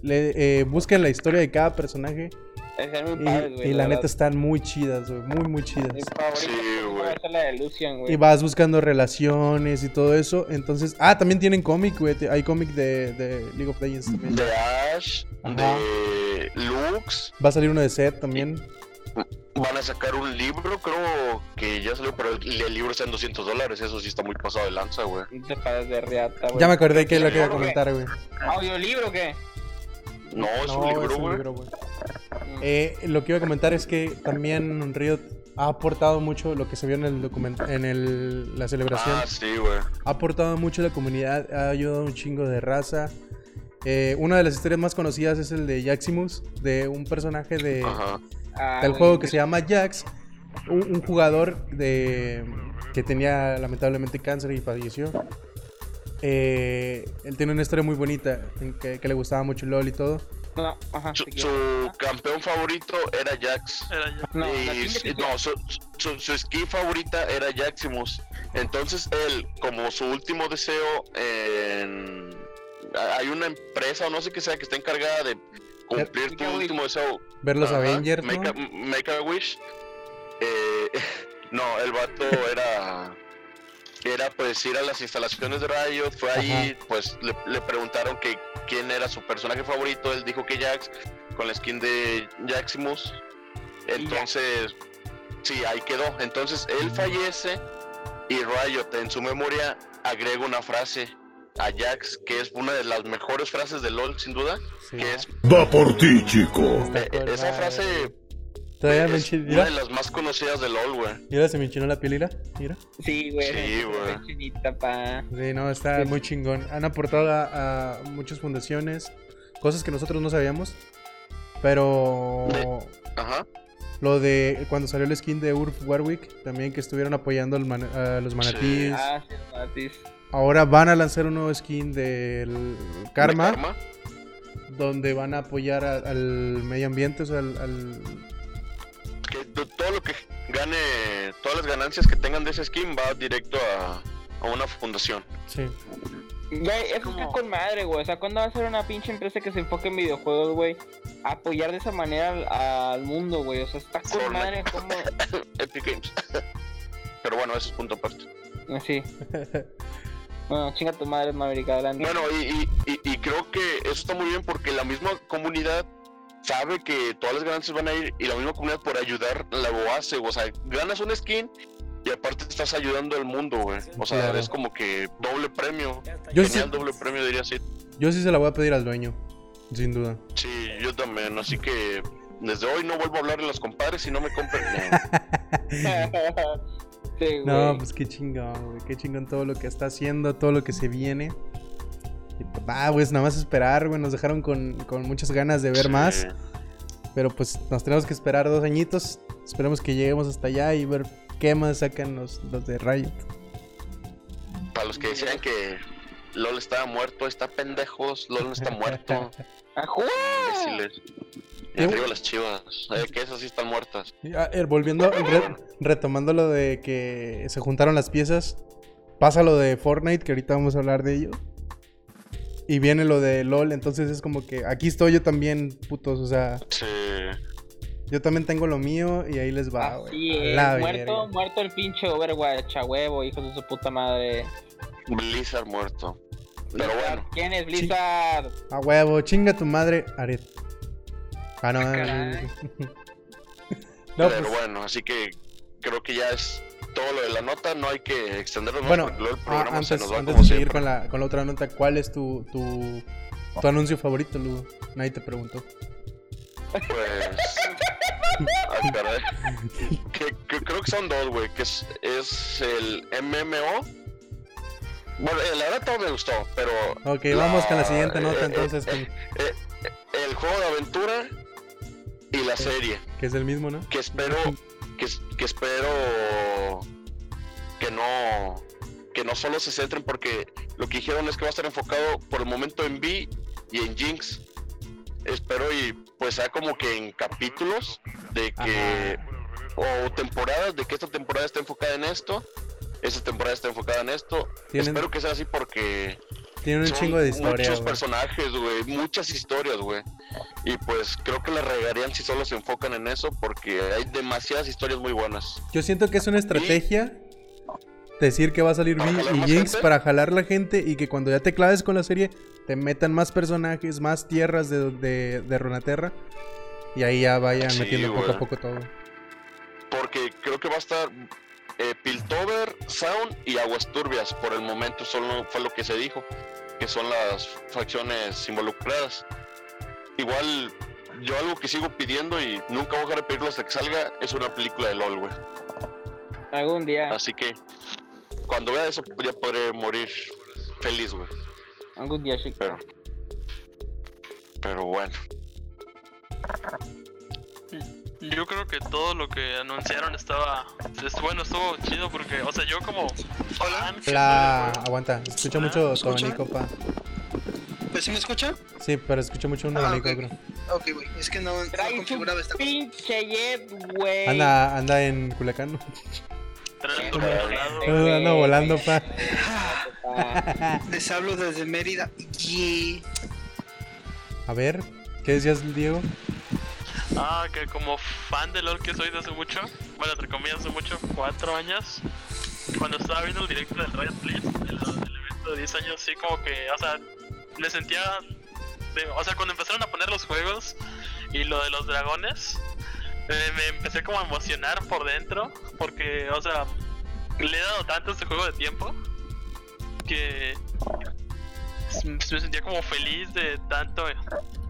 le, eh, busquen la historia de cada personaje. Y, padres, güey. y la neta están muy chidas, güey. Muy, muy chidas. Sí, güey. Lucian, güey. Y vas buscando relaciones y todo eso. Entonces, ah, también tienen cómic, güey. Hay cómic de, de League of Legends también. De Ash, Ajá. de Lux. Va a salir uno de Seth también. Van a sacar un libro, creo que ya salió, pero el, el libro está en 200 dólares. Eso sí está muy pasado de lanza, güey. Te pases de riata, güey. Ya me acordé que es lo que iba a comentar, güey. ¿Audiolibro o qué? No, es No, un libro, güey. Mm. Eh, lo que iba a comentar es que también Riot ha aportado mucho lo que se vio en el document en el, la celebración. Ah, sí, güey. ha aportado mucho a la comunidad, ha ayudado un chingo de raza. Eh, una de las historias más conocidas es el de Jaximus, de un personaje de, Ajá. Ah, del juego que se llama Jax, un, un jugador de que tenía lamentablemente cáncer y falleció. Eh, él tiene una historia muy bonita, en que, que le gustaba mucho LOL y todo. No, ajá. Su, campeón favorito era Jax. Era. No, y, su, su, su skin favorita era Jaximus. Entonces él, como su último deseo, en... hay una empresa o no sé qué sea que está encargada de cumplir tu último deseo. Ver los Ajá, Avengers, ¿no? Make, a, make a wish. Eh, no, el vato era. Era pues ir a las instalaciones de Riot, fue ahí, pues le, le preguntaron que quién era su personaje favorito, él dijo que Jax, con la skin de Jaximus. Entonces, sí, ahí quedó. Entonces él fallece y Riot en su memoria agrega una frase a Jax, que es una de las mejores frases de LOL, sin duda, Sí. que es Va por ti, chico. Eh, esa frase Todavía me es una de las más conocidas de LOL, güey. mira, se me enchinó la piel, mira. mira. Sí, güey. Sí, güey. chinita, pa. Sí, no, está Sí. muy chingón. Han aportado a, a muchas fundaciones, cosas que nosotros no sabíamos. Pero Ajá. lo de cuando salió el skin de Urf Warwick, también que estuvieron apoyando al man- a los manatíes. Ah, sí, Matis. Ahora van a lanzar un nuevo skin del Karma, De Karma. donde van a apoyar a- al medio ambiente, o sea, al, al- Que to- todo lo que gane, todas las ganancias que tengan de ese skin va directo a, a una fundación. sí. Güey, eso está con madre, güey. O sea, ¿cuándo va a ser una pinche empresa que se enfoque en videojuegos, güey? A apoyar de esa manera al, al mundo, güey. O sea, está con Fortnite. madre como... Epic Games. Pero bueno, eso es punto aparte. Así. Bueno, chinga tu madre, Maverick, adelante. Bueno, y, y, y- y creo que eso está muy bien porque la misma comunidad sabe que todas las ganancias van a ir y la misma comunidad por ayudar la lo hace. O sea, ganas un skin y aparte estás ayudando al mundo, güey. O sea, Claro. es como que doble premio. Yo sí, Genial doble premio, diría así. yo sí se la voy a pedir al dueño, sin duda. Sí, yo también. Así que desde hoy no vuelvo a hablar de los compadres y no me compren. güey. No, pues qué chingón, güey. Qué chingón todo lo que está haciendo, todo lo que se viene. Y ah, pues nada más esperar, güey. Nos dejaron con, con muchas ganas de ver Sí. más. Pero pues nos tenemos que esperar dos añitos. Esperemos que lleguemos hasta allá y ver qué más sacan los, los de Riot. Para los que decían que LOL estaba muerto, está pendejos. LOL no está muerto. ¡Ajú! Imbéciles. Y arriba las chivas. eh, que esas sí están muertas. Y, ah, eh, volviendo, re- retomando lo de que se juntaron las piezas. Pasa lo de Fortnite, que ahorita vamos a hablar de ello. Y viene lo de LOL, entonces es como que aquí estoy yo también, putos. O sea, Sí. yo también tengo lo mío y ahí les va, güey. A Muerto, verga. muerto el pinche Overwatch, a huevo, hijos de su puta madre. Blizzard muerto. Pero Blizzard, bueno. ¿Quién es Blizzard? A huevo, chinga tu madre, Aret. Ah, no, Ah, no, caray. no, pero pues, bueno, así que creo que ya es todo lo de la nota. No hay que extendernos más bueno, porque luego el ah, programa antes, se nos va antes como de seguir con la, con la otra nota, ¿cuál es tu, tu, tu anuncio favorito, Lugo? Nadie te preguntó. Pues. ah, caray. Que, que creo que son dos, güey. Que es, es el MMO. Bueno, eh, la verdad todo me gustó, pero Ok, vamos con la siguiente nota eh, entonces, eh, con- eh, el juego de aventura y la serie. que es el mismo, ¿no? Que espero. Que, que espero. Que no. Que no solo se centren porque lo que dijeron es que va a estar enfocado por el momento en V y en Jinx. Espero y pues sea como que en capítulos de que o temporadas de que esta temporada está enfocada en esto, esta temporada está enfocada en esto. Tienen- Espero que sea así porque Tiene un Son chingo de historia, Muchos personajes, güey. Muchas historias, güey. Y pues creo que la regarían si solo se enfocan en eso porque hay demasiadas historias muy buenas. Yo siento que es una estrategia decir que va a salir ¿Para Vi jalar y Jinx para jalar la gente y que cuando ya te claves con la serie te metan más personajes, más tierras de, de, de Runaterra y ahí ya vayan Sí, metiendo poco a poco todo. Porque creo que va a estar eh, Piltover, Sound y Aguas Turbias. Por el momento solo fue lo que se dijo. Que son las facciones involucradas. Igual, yo algo que sigo pidiendo y nunca voy a dejar de pedirlo hasta que salga es una película de LOL, güey. Algún día, Así que cuando vea eso ya podré morir feliz, güey. algún día, chico. Pero, pero bueno. Yo creo que todo lo que anunciaron estaba. es- bueno, estuvo chido porque, o sea, yo como. Hola, fan La... del juego- Aguanta, escucha Ah, mucho tu abanico, pa. ¿pues sí me escucha? Sí, pero escucha mucho un Ah, abanico, ok. creo. Ok, güey, es que no, no configuraba esta cosa. pinche jet, güey. Anda, anda en Culiacán. Anda volando, pa. Les hablo desde Mérida. Y A ver, ¿qué decías, Diego? Ah, que como fan de LOL que soy de hace mucho, bueno, entre comillas hace mucho, cuatro años, cuando estaba viendo el directo del Riot Blitz, del, evento de 10 años, sí como que, o sea, me sentía, o sea, cuando empezaron a poner los juegos y lo de los dragones, eh, me empecé como a emocionar por dentro, porque, o sea, le he dado tanto a este juego de tiempo que me sentía como feliz de tanto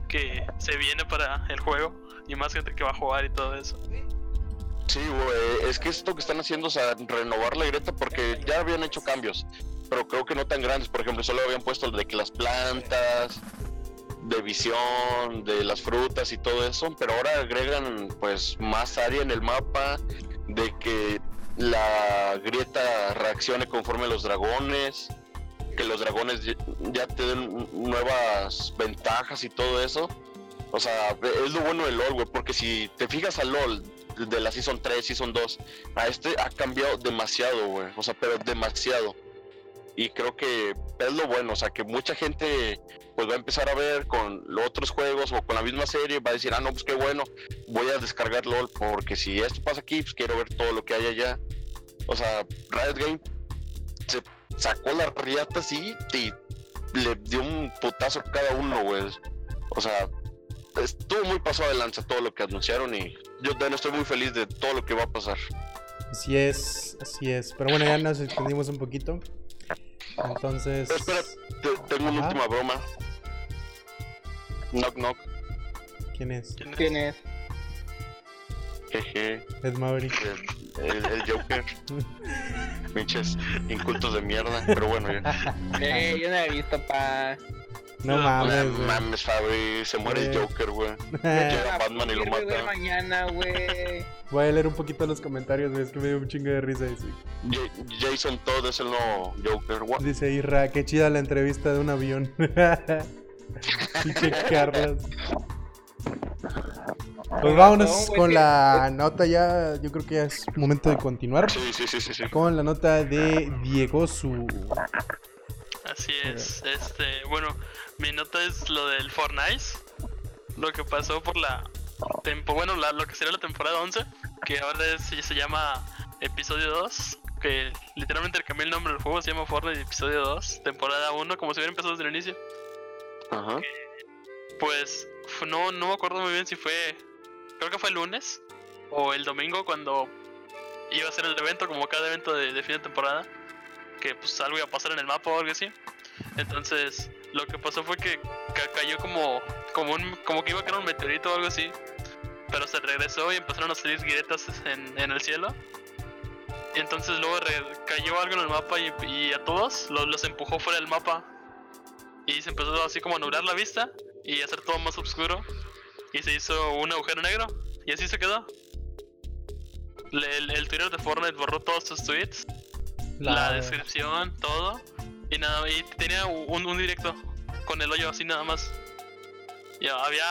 que se viene para el juego y más gente que va a jugar y todo eso. Sí, güey, es que esto que están haciendo, o sea, renovar la grieta porque ya habían hecho cambios, pero creo que no tan grandes. Por ejemplo, solo habían puesto de que las plantas, de visión, de las frutas y todo eso, pero ahora agregan pues más área en el mapa, de que la grieta reaccione conforme los dragones, que los dragones ya te den nuevas ventajas y todo eso. O sea, es lo bueno de LOL, güey, porque si te fijas a LOL de la Season 3, Season 2, a este ha cambiado demasiado, güey. O sea, pero demasiado. Y creo que es lo bueno, o sea, que mucha gente pues va a empezar a ver con los otros juegos o con la misma serie, va a decir, ah, no, pues qué bueno, voy a descargar LOL, porque si esto pasa aquí, pues quiero ver todo lo que hay allá. O sea, Riot Game se sacó la riata así y le dio un putazo a cada uno, güey. O sea, estuvo muy pasado de lanza todo lo que anunciaron y yo también estoy muy feliz de todo lo que va a pasar. Así es, así es. Pero bueno, ya nos extendimos un poquito. Entonces. Pero espera, te- tengo una última broma. Knock knock, ¿Quién es? ¿Quién es? Jeje, Ed Maverick. el, el- el Joker. Pinches incultos de mierda, pero bueno, ya. Eh, yo no he visto, pa. No No mames, güey. mames, Fabi, se muere el Güey. Joker, güey. Llega Batman y lo mata. mañana, güey. Voy a leer un poquito los comentarios, güey. Es que me dio un chingo de risa. Jason Todd es el nuevo Joker. What? dice Irra, qué chida la entrevista de un avión. Pinche Carlos. Pues vámonos güey, con la nota ya. Yo creo que ya es momento de continuar. Sí, sí, sí, sí, sí. Con la nota de Diego Su. Así es, este, bueno, mi nota es lo del Fortnite, lo que pasó por la tempo, bueno, la- lo que sería la temporada 11, que ahora es- se llama episodio 2, que literalmente cambié el nombre del juego, se llama Fortnite episodio 2, temporada 1, como si hubiera empezado desde el inicio. Ajá. Pues no, no me acuerdo muy bien si fue, creo que fue el lunes o el domingo cuando iba a ser el evento, como cada evento de, de fin de temporada, que pues algo iba a pasar en el mapa o algo así. Entonces, lo que pasó fue que ca- cayó como, como, un, como que iba a caer un meteorito o algo así, pero se regresó y empezaron a salir grietas en, en el cielo. Y entonces luego cayó algo en el mapa y, y a todos lo- los empujó fuera del mapa. Y se empezó así como a nublar la vista y hacer todo más oscuro. Y se hizo un agujero negro. Y así se quedó. Le- el, el Twitter de Fortnite borró todos sus tweets, la, descripción, todo. Y nada, y tenía un, un directo con el hoyo así nada más. Y había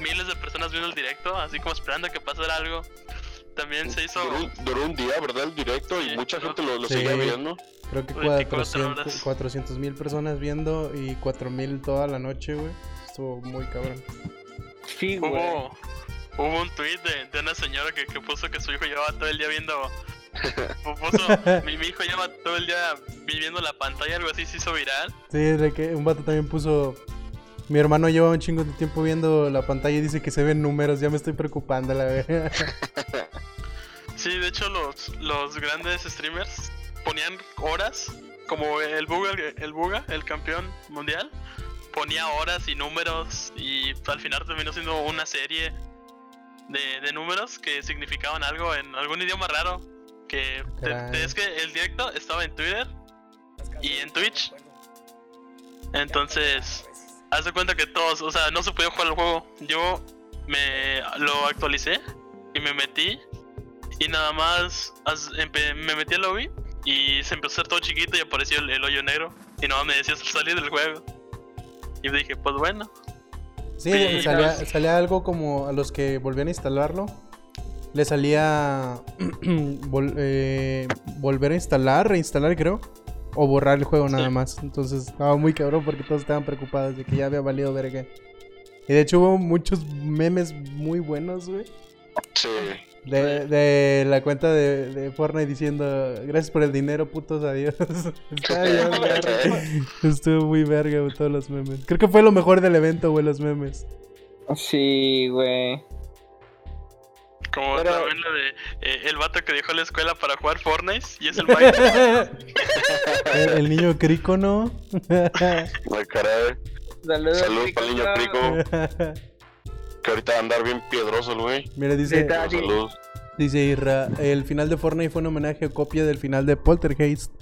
miles de personas viendo el directo, así como esperando que pasara algo. también se hizo. Duró, un- duró un día, ¿verdad? El directo y mucha duró- gente lo, lo Sí. seguía viendo. Creo que 24 horas. 400 mil personas viendo y 4 mil toda la noche, güey. Estuvo muy cabrón. Sí, güey. Hubo, hubo un tweet de, de una señora que, que puso que su hijo llevaba todo el día viendo. Puso, mi, mi hijo lleva todo el día viviendo la pantalla, algo así se hizo viral. Sí, de que un vato también puso. Mi hermano lleva un chingo de tiempo viendo la pantalla y dice que se ven números. Ya me estoy preocupando, la verdad. Sí, de hecho, los, los grandes streamers ponían horas, como el Buga, el Buga, el campeón mundial, ponía horas y números y al final terminó siendo una serie de, de números que significaban algo en algún idioma raro. Te- te- es que el directo estaba en Twitter y en Twitch. Entonces, haz de cuenta que todos, o sea, no se podía jugar el juego. Yo me lo actualicé y me metí y nada más me metí al lobby y se empezó a hacer todo chiquito y apareció el, el hoyo negro. Y nada más me decía salir del juego. Y dije, pues bueno. Sí, Sí, salía, no, salía algo como a los que volvían a instalarlo. Le salía vol- eh, volver a instalar, reinstalar creo. O borrar el juego nada más. Entonces estaba muy cabrón porque todos estaban preocupados de que ya había valido verga. Y de hecho hubo muchos memes muy buenos, güey. Sí. De, de la cuenta de, de Fortnite diciendo gracias por el dinero, putos, adiós. Estuvo muy verga, güey, todos los memes. Creo que fue lo mejor del evento, güey, los memes. Sí, güey. Como Pero- también lo de eh, el vato que dejó la escuela para jugar Fortnite y es el el, el niño crico, ¿no? Ay, caray. Saludos, Saludos para el niño. Crico, que ahorita va a andar bien piedroso el güey. Mira, dice, dice Irra, el final de Fortnite fue un homenaje o copia del final de Poltergeist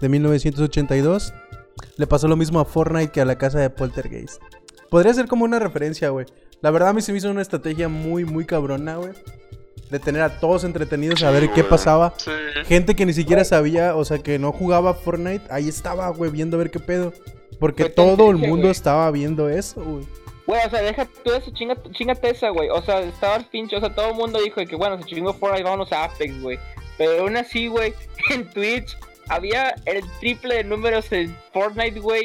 de 1982. Le pasó lo mismo a Fortnite que a la casa de Poltergeist. Podría ser como una referencia, güey. La verdad a mí se me hizo una estrategia muy, muy cabrona, güey. De tener a todos entretenidos a Sí, ver qué güey. pasaba. Sí. Gente que ni siquiera sabía, o sea, que no jugaba Fortnite, ahí estaba, güey, viendo a ver qué pedo. Porque todo el mundo güey. estaba viendo eso, güey. Güey, o sea, deja tú eso, chinga, chingate esa, güey. O sea, estaba el pinche, o sea, todo el mundo dijo que, bueno, se chingó Fortnite, vámonos a Apex, güey. Pero aún así, güey, en Twitch había el triple de números en Fortnite, güey,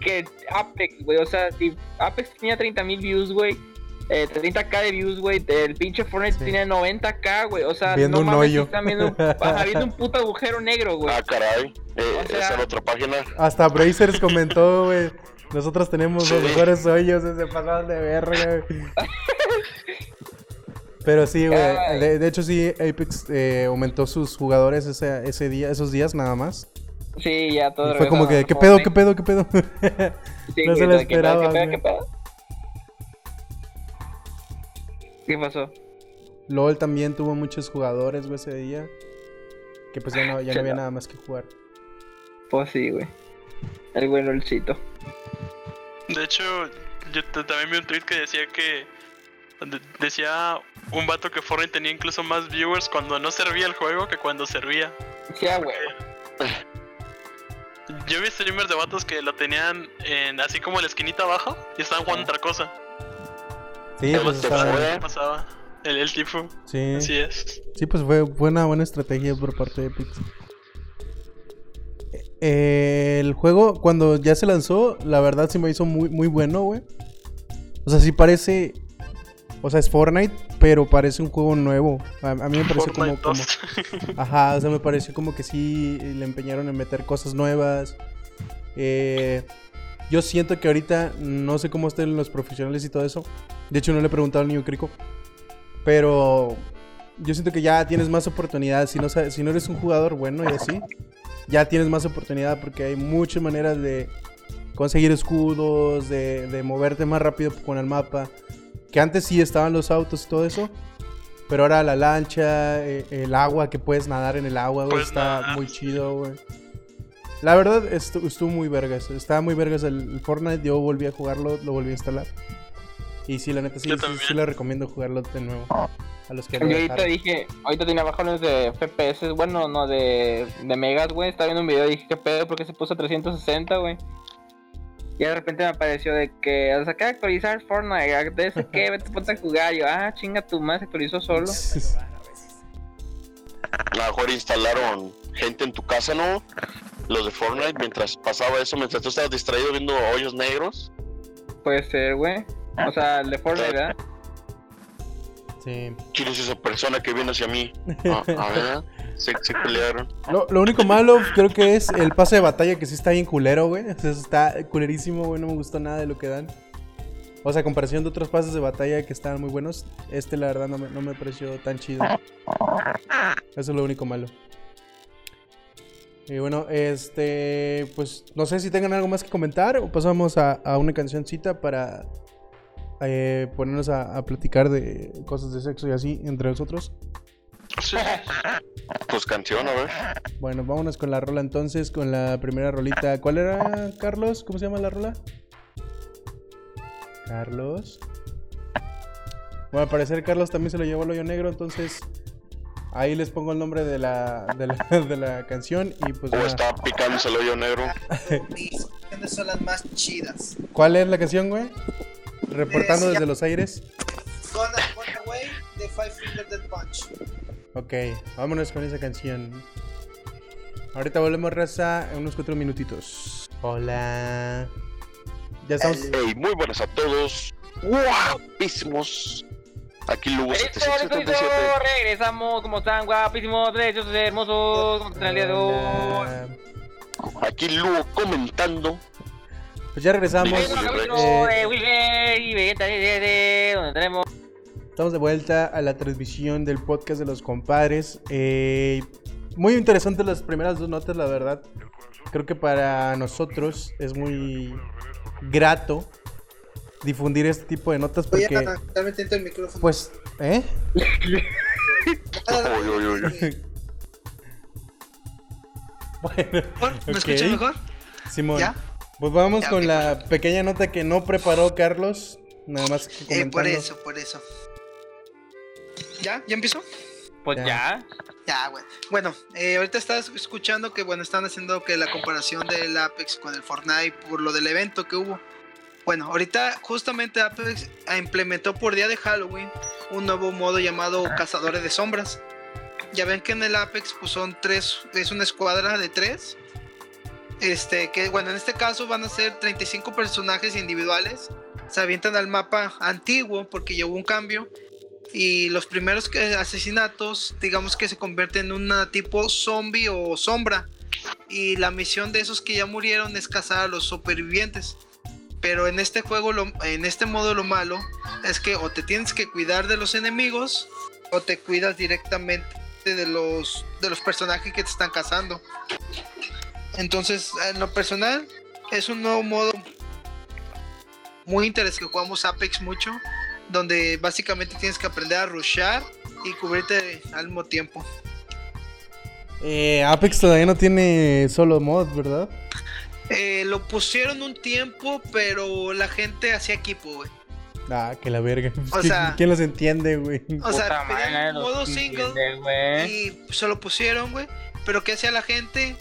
que Apex, güey. O sea, si Apex tenía 30.000 views, güey, eh, 30k de views, güey, el pinche Fortnite Sí. tenía 90k, güey. O sea, Viendo no un mames, hoyo. están viendo, ajá, viendo un puto agujero negro, güey. Ah, caray. Eh, O sea- Esa era otra página. Hasta Brazers comentó, güey. Nosotros tenemos los mejores hoyos, se pasaban de verga, güey. Pero sí, güey. De, de hecho, sí, Apex eh, aumentó sus jugadores ese, ese día, esos días nada más. Sí, ya todo. Y fue como que, ¿qué pedo, qué pedo, qué pedo? Sí, No se lo ¿qué pedo, esperaba, ¿Qué pedo, qué pedo? ¿Qué pasó? LOL también tuvo muchos jugadores, güey, ese día. Que pues ya no, ya no había nada más que jugar. Pues sí, güey. El buen LOLcito. De hecho, yo también vi un tweet que decía que. de- Decía un vato que Fortnite tenía incluso más viewers cuando no servía el juego que cuando servía. Sí, ah, güey. Yo vi streamers de vatos que lo tenían en así como la esquinita abajo y estaban jugando otra cosa. Sí, ¿Cómo pues. El, el tipo. Sí. Así es. Sí, pues fue, una buena estrategia por parte de Epic. Eh, el juego, cuando ya se lanzó, la verdad se me hizo muy, muy bueno, güey. O sea, sí parece. O sea, es Fortnite, pero parece un juego nuevo. A, a mí me pareció como, como. 2. Ajá, o sea, me pareció como que sí le empeñaron en meter cosas nuevas. Eh, yo siento que ahorita no sé cómo estén los profesionales y todo eso. De hecho, no le he preguntado al niño Crico. Pero yo siento que ya tienes más oportunidades. Si no, sabes- si no eres un jugador bueno y así, ya tienes más oportunidad porque hay muchas maneras de conseguir escudos, de, de moverte más rápido con el mapa. Que antes sí estaban los autos y todo eso. Pero ahora la lancha, eh, el agua, que puedes nadar en el agua, güey, está muy chido, güey. La verdad, estu- estuvo muy vergas. Estaba muy vergas el, el Fortnite. Yo volví a jugarlo, lo volví a instalar. Y sí, la neta, sí, sí, le recomiendo jugarlo de nuevo. A los que Yo lo ahorita dejaron. dije, ahorita tenía bajones de FPS, bueno, no de, de megas, güey. Estaba viendo un video y dije, ¿qué pedo? ¿Por qué se puso a 360, güey? Y de repente me apareció de que, o sea, que actualizar Fortnite, ¿de eso qué? Vete ponte a jugar. Y yo, ah, chinga tu madre, se actualizó solo. a lo mejor instalaron gente en tu casa, ¿no? Los de Fortnite, mientras pasaba eso, mientras tú estabas distraído viendo hoyos negros. Puede ser, güey. O sea, el de Fortnite, ¿verdad? Sí. ¿Quién es esa persona que viene hacia mí? Ah, a ver, se, se pelearon. Lo, lo único malo creo que es el pase de batalla que sí está bien culero, güey. O sea, está culerísimo, güey. No me gustó nada de lo que dan. O sea, a comparación de otros pases de batalla que estaban muy buenos, este la verdad no me, no me pareció tan chido. Eso es lo único malo. Y bueno, este, pues no sé si tengan algo más que comentar o pasamos a, a una cancioncita para eh, ponernos a, a platicar de cosas de sexo y así entre nosotros. Sí. Pues canción, a ver. Bueno, vámonos con la rola entonces, con la primera rolita. ¿Cuál era, Carlos? ¿Cómo se llama la rola? Carlos. Bueno, al parecer Carlos también se lo llevó el hoyo negro, entonces ahí les pongo el nombre de la, de la, de la canción y pues O ya. está picándose el hoyo negro. Mis canciones son las más chidas. ¿Cuál es la canción, güey? Reportando Eh, desde ya. los aires. Gonna Run Away de Five Finger Punch. Ok, vámonos con esa canción. Ahorita volvemos, raza, en unos cuatro minutitos. Hola. Ya estamos. Hey, muy buenas a todos. Guapísimos. Aquí Lugo Listo, listo, listo, 777. regresamos, como están guapísimos, preciosos, hermosos, ¿cómo están el día de hoy? Hola. Aquí Lugo comentando. Pues ya regresamos. Estamos de vuelta a la transmisión del podcast de los compadres. Eh, muy interesantes las primeras dos notas, la verdad. Creo que para nosotros es muy grato difundir este tipo de notas Voy porque, a darme atento el micrófono. pues, ¿eh? Bueno. ¿Me Ok. escucha mejor? Simón. ¿Ya? Pues vamos Ya, con ok. la pequeña nota que no preparó Carlos. Nada más que Eh, por eso, por eso. ¿Ya? ¿Ya empezó? Pues Ya. ya. Ya, bueno. Bueno, eh, ahorita estás escuchando que, bueno, están haciendo que la comparación del Apex con el Fortnite por lo del evento que hubo. Bueno, ahorita justamente Apex ah, implementó por día de Halloween un nuevo modo llamado Cazadores de Sombras. Ya ven que en el Apex pues son tres, es una escuadra de tres. Este, que bueno, en este caso van a ser 35 personajes individuales. Se avientan al mapa antiguo porque hubo un cambio. Y los primeros asesinatos, digamos que se convierten en una tipo zombie o sombra. Y la misión de esos que ya murieron es cazar a los supervivientes. Pero en este juego, lo- en este modo, lo malo es que o te tienes que cuidar de los enemigos o te cuidas directamente de los, de los personajes que te están cazando. Entonces, en lo personal, es un nuevo modo muy interesante que jugamos Apex mucho, donde básicamente tienes que aprender a rushar y cubrirte al mismo tiempo. Eh, Apex todavía no tiene solo mod, ¿verdad? Eh, lo pusieron un tiempo, pero la gente hacía equipo, güey. Ah, que la verga. O ¿Qui- sea- ¿Quién los entiende, güey? O sea, madre, modo single entiendes, güey. y se lo pusieron, güey. Pero ¿qué hacía la gente?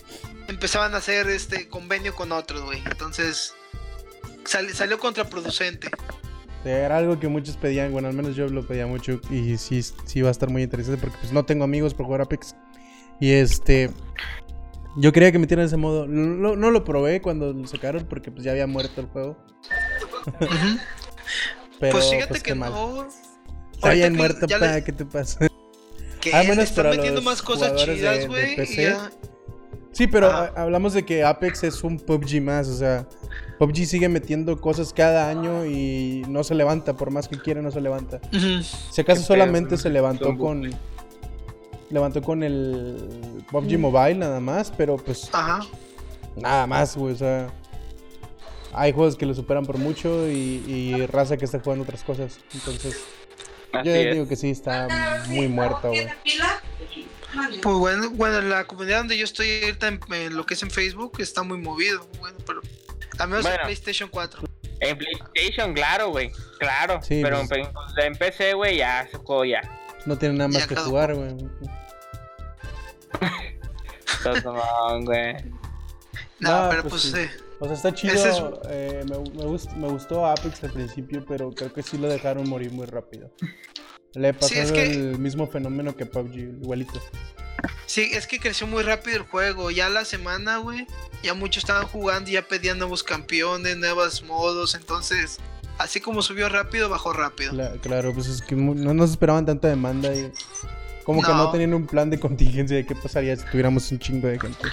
Empezaban a hacer este convenio con otros, güey. Entonces sal- salió contraproducente. Era algo que muchos pedían, bueno, al menos yo lo pedía mucho y sí, sí va a estar muy interesante porque pues no tengo amigos por jugar Apex. Y este... Yo quería que metieran ese modo. No, no lo probé cuando lo sacaron porque pues ya había muerto el juego. Pero pues fíjate pues, que qué mal. no. Está bien muerto, ya pa, le- ¿qué te pasa? Que Ah, menos están para metiendo los más cosas chidas, güey. ya- Sí, pero ha- hablamos de que Apex es un PUBG más, o sea, PUBG sigue metiendo cosas cada año y no se levanta, por más que quiera no se levanta. Ujú. Si acaso Qué solamente pedo, se levantó con levantó con el PUBG Mobile nada más, pero pues Ajá. nada más, güey, o sea, hay juegos que lo superan por mucho y, y raza que está jugando otras cosas, entonces Así yo es. digo que sí está muy muerto, güey. Pues bueno, bueno, la comunidad donde yo estoy ahorita en, en lo que es en Facebook está muy movido, bueno, pero al menos en Bueno. PlayStation 4. En PlayStation, claro, güey. Claro. Sí, pero pues. en, en PC, güey, ya, ya. No tiene nada más que jugar, güey. Estás mamón, güey. No, Ah, pero pues pues, sí. eh, O sea, está chido. Es- eh, me, me gust- me gustó Apex al principio, pero creo que sí lo dejaron morir muy rápido. Le pasó es que- el mismo fenómeno que PUBG, igualito. Sí, es que creció muy rápido el juego. Ya la semana, güey, ya muchos estaban jugando y ya pedían nuevos campeones, nuevos modos. Entonces, así como subió rápido, bajó rápido. Cla- claro, pues es que no nos esperaban tanta demanda y como que no tenían un plan de contingencia de qué pasaría si tuviéramos un chingo de gente.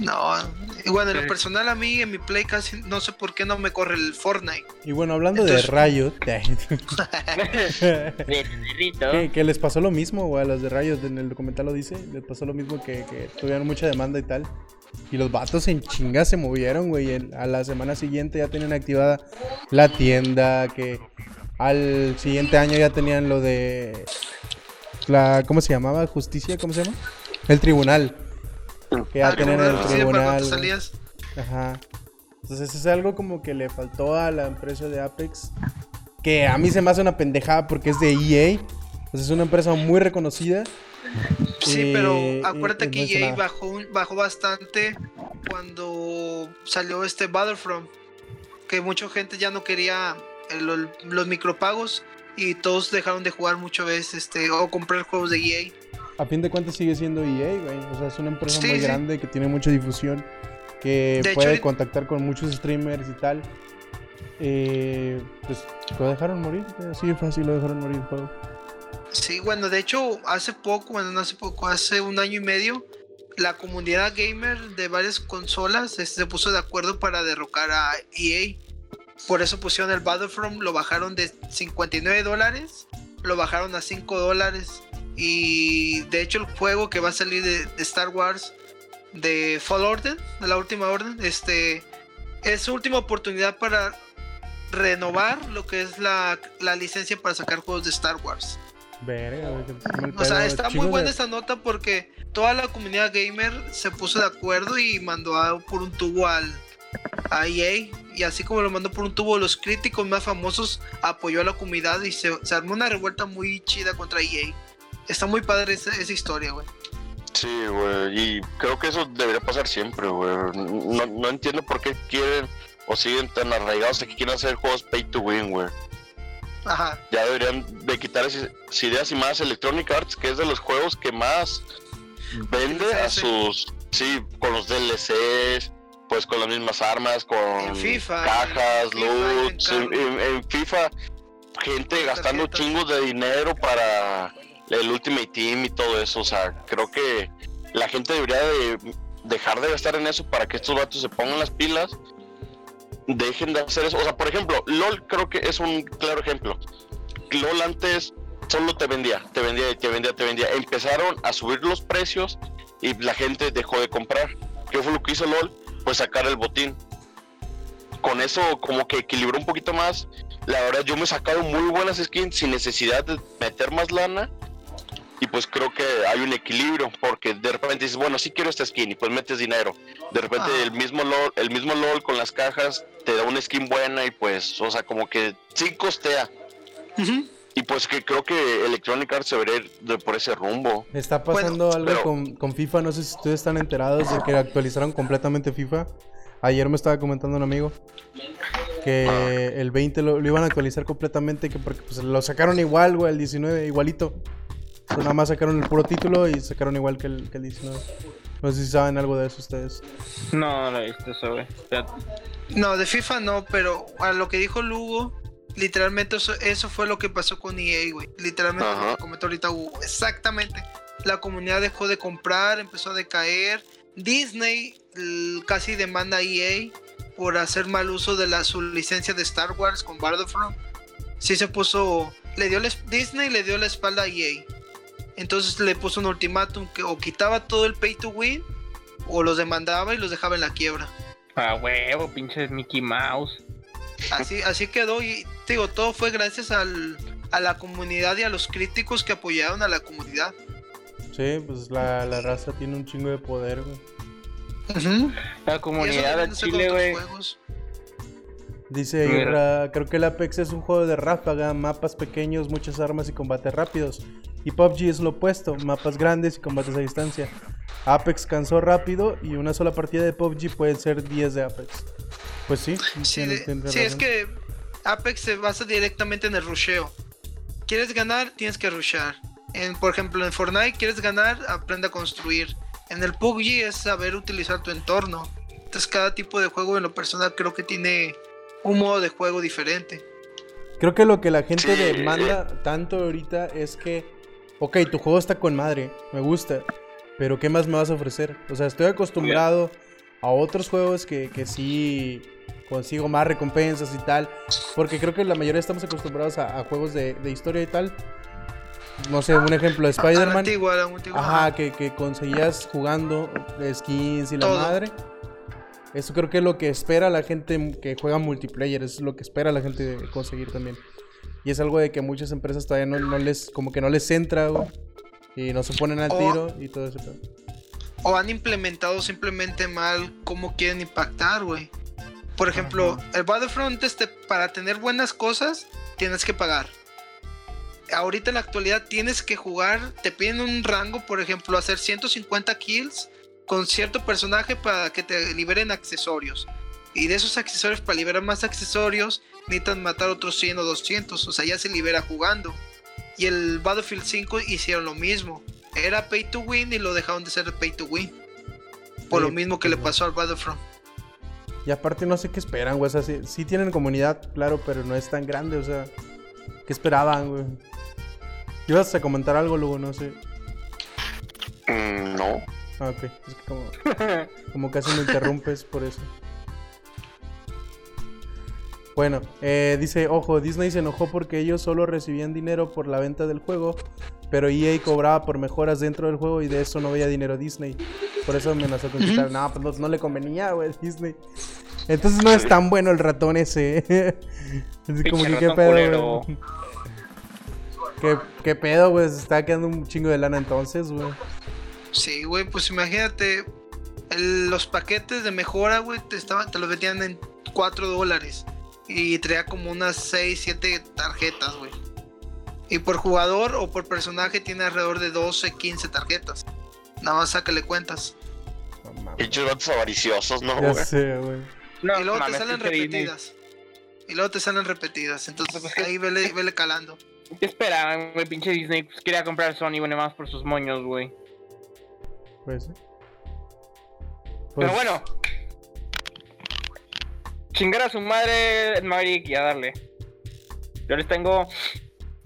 No, y bueno, en lo personal a mí en mi play casi no sé por qué no me corre el Fortnite. Y bueno, hablando Entonces- de Riot, que les pasó lo mismo, güey, a los de Riot, en el documental lo dice, les pasó lo mismo que, que tuvieron mucha demanda y tal. Y los vatos en chinga se movieron, güey. A la semana siguiente ya tenían activada la tienda, que al siguiente año ya tenían lo de la ¿cómo se llamaba? Justicia, ¿cómo se llama? El tribunal. Que ya Ah, tenían el tribunal. salías. Ajá. Entonces es algo como que le faltó a la empresa de Apex. Que a mí se me hace una pendejada porque es de EA. Entonces es una empresa muy reconocida. Sí, pero y- acuérdate que EA bajó, bajó bastante cuando salió este Battlefront. Que mucha gente ya no quería el- los, micropagos y todos dejaron de jugar mucho veces este, o comprar juegos de EA. A fin de cuentas sigue siendo EA, güey. O sea, es una empresa Sí, muy sí. grande que tiene mucha difusión. Que De puede contactar con muchos streamers y tal. Eh, pues lo dejaron morir. Así de fácil lo dejaron morir el juego. Sí, bueno, de hecho, hace poco, bueno, no hace poco, hace un año y medio, la comunidad gamer de varias consolas este, se puso de acuerdo para derrocar a EA. Por eso pusieron el Battlefront, lo bajaron de 59 dólares, lo bajaron a 5 dólares. Y de hecho el juego que va a salir de, Star Wars, de Fall Order, de la última orden, este, es su última oportunidad para renovar lo que es la, la licencia para sacar juegos de Star Wars. Verga, güey, O sea, está muy Chingos de- buena esta nota porque toda la comunidad gamer se puso de acuerdo y mandó a- por un tubo al a EA. Y así como lo mandó por un tubo, los críticos más famosos apoyó a la comunidad y se, se armó una revuelta muy chida contra EA. Está muy padre esa, esa historia, güey. Sí, güey, y creo que eso debería pasar siempre, güey. No, no entiendo por qué quieren o siguen tan arraigados a que quieren hacer juegos pay to win, güey. Ajá. Ya deberían de quitar esas ideas y más Electronic Arts, que es de los juegos que más vende a sus... Sí, con los DLCs, pues con las mismas armas, con En FIFA, cajas, FIFA, en FIFA, gente gastando chingos de dinero para el Ultimate Team y todo eso, o sea, creo que la gente debería de dejar de gastar en eso para que estos vatos se pongan las pilas, dejen de hacer eso, o sea, por ejemplo, LOL creo que es un claro ejemplo. LOL antes solo te vendía, te vendía, te vendía, te vendía. Empezaron a subir los precios y la gente dejó de comprar. ¿Qué fue lo que hizo LOL? Pues sacar el botín. Con eso como que equilibró un poquito más. La verdad yo me he sacado muy buenas skins sin necesidad de meter más lana. Y pues creo que hay un equilibrio porque de repente dices, bueno, sí quiero esta skin y pues metes dinero. De repente Ah. el mismo LOL, el mismo LOL con las cajas te da una skin buena y pues, o sea, como que sí costea. Y pues que creo que Electronic Arts se de por ese rumbo. Está pasando algo pero- con, con FIFA, no sé si ustedes están enterados de que actualizaron completamente FIFA. Ayer me estaba comentando un amigo que el 20 lo, lo iban a actualizar completamente, que porque pues, lo sacaron igual, güey, el 19, igualito. O sea, nada más sacaron el puro título y sacaron igual que el, que el 19. No sé si saben algo de eso ustedes. No, no lo he visto eso, güey. No, de FIFA no, pero a lo que dijo Lugo, literalmente eso, eso fue lo que pasó con EA, güey. Literalmente Ajá. lo que comentó ahorita Hugo. Exactamente. La comunidad dejó de comprar, empezó a decaer. Disney casi demanda a EA por hacer mal uso de la, su licencia de Star Wars con Battlefront. Sí se puso, le dio la Disney le dio la espalda a EA. Entonces le puso un ultimátum que o quitaba todo el pay to win o los demandaba y los dejaba en la quiebra. A huevo, pinches Mickey Mouse. Así, así quedó y te digo, todo fue gracias al, a la comunidad y a los críticos que apoyaron a la comunidad. Sí, pues la, la raza tiene un chingo de poder, güey. La comunidad de Chile, güey. juegos. Dice. Irra, creo que el Apex es un juego de ráfaga, mapas pequeños, muchas armas y combates rápidos. Y PUBG es lo opuesto, mapas grandes y combates a distancia. Apex cansó rápido y una sola partida de PUBG puede ser 10 de Apex. Pues sí, Sí, tiene- de- tiene sí, es que Apex se basa directamente en el rusheo. ¿Quieres ganar? Tienes que rushear. En, por ejemplo, en Fortnite, ¿quieres ganar? Aprende a construir. En el PUBG es saber utilizar tu entorno. Entonces cada tipo de juego en lo personal creo que tiene un modo de juego diferente. Creo que lo que la gente Sí. demanda tanto ahorita es que, ok, tu juego está con madre, me gusta, pero ¿qué más me vas a ofrecer? O sea, estoy acostumbrado a otros juegos que, que sí consigo más recompensas y tal, porque creo que la mayoría estamos acostumbrados a, a juegos de, de historia y tal. No sé, un ejemplo, la Spider-Man. Ajá, que, que conseguías jugando skins y la Todo. madre. Eso creo que es lo que espera la gente que juega multiplayer, es lo que espera la gente de conseguir también. Y es algo de que muchas empresas todavía no, no les, como que no les entra, güey. Y no se ponen al O- tiro y todo eso. O han implementado simplemente mal cómo quieren impactar, güey. Por ejemplo, el Battlefront, este, para tener buenas cosas, tienes que pagar. Ahorita en la actualidad tienes que jugar, te piden un rango, por ejemplo, hacer 150 kills con cierto personaje para que te liberen accesorios. Y de esos accesorios, para liberar más accesorios, necesitan matar otros 100 o 200. O sea, ya se libera jugando. Y el Battlefield 5 hicieron lo mismo. Era pay to win y lo dejaron de ser pay to win. Por Sí, lo mismo que le pasó al Battlefront. Y aparte no sé qué esperan, güey. O sea, sí, sí tienen comunidad, claro, pero no es tan grande, o sea. ¿Qué esperaban, güey? ¿Ibas a comentar algo luego? No sé. Mm, no. Ah, ok. Es que como, como casi me interrumpes por eso. Bueno, eh, dice, ojo, Disney se enojó porque ellos solo recibían dinero por la venta del juego, pero EA cobraba por mejoras dentro del juego y de eso no veía dinero Disney. Por eso amenazó con quitar. No, pues no, no le convenía, güey, Disney. Entonces no es tan bueno el ratón ese. Así como que qué pedo, güey. ¿Qué, qué pedo, güey. Se está quedando un chingo de lana entonces, güey. Sí, güey, pues imagínate. el- los paquetes de mejora, güey, te, estaban, te los vendían en 4 dólares. Y traía como unas 6, 7 tarjetas, güey. Y por jugador o por personaje tiene alrededor de 12, 15 tarjetas. Nada más sácale cuentas. Mames. Pinches vatos avariciosos, ¿no, Ya güey? güey. No, y luego te salen Disney. repetidas. Y luego te salen repetidas. Entonces Pues, ahí vele, vele calando. ¿Qué esperaban, güey? Pinche Disney pues, quería comprar Sony, bueno, más por sus moños, güey. Pues, sí. Pero Pues, bueno. Chingar a su madre Maverick y a darle. Yo les tengo.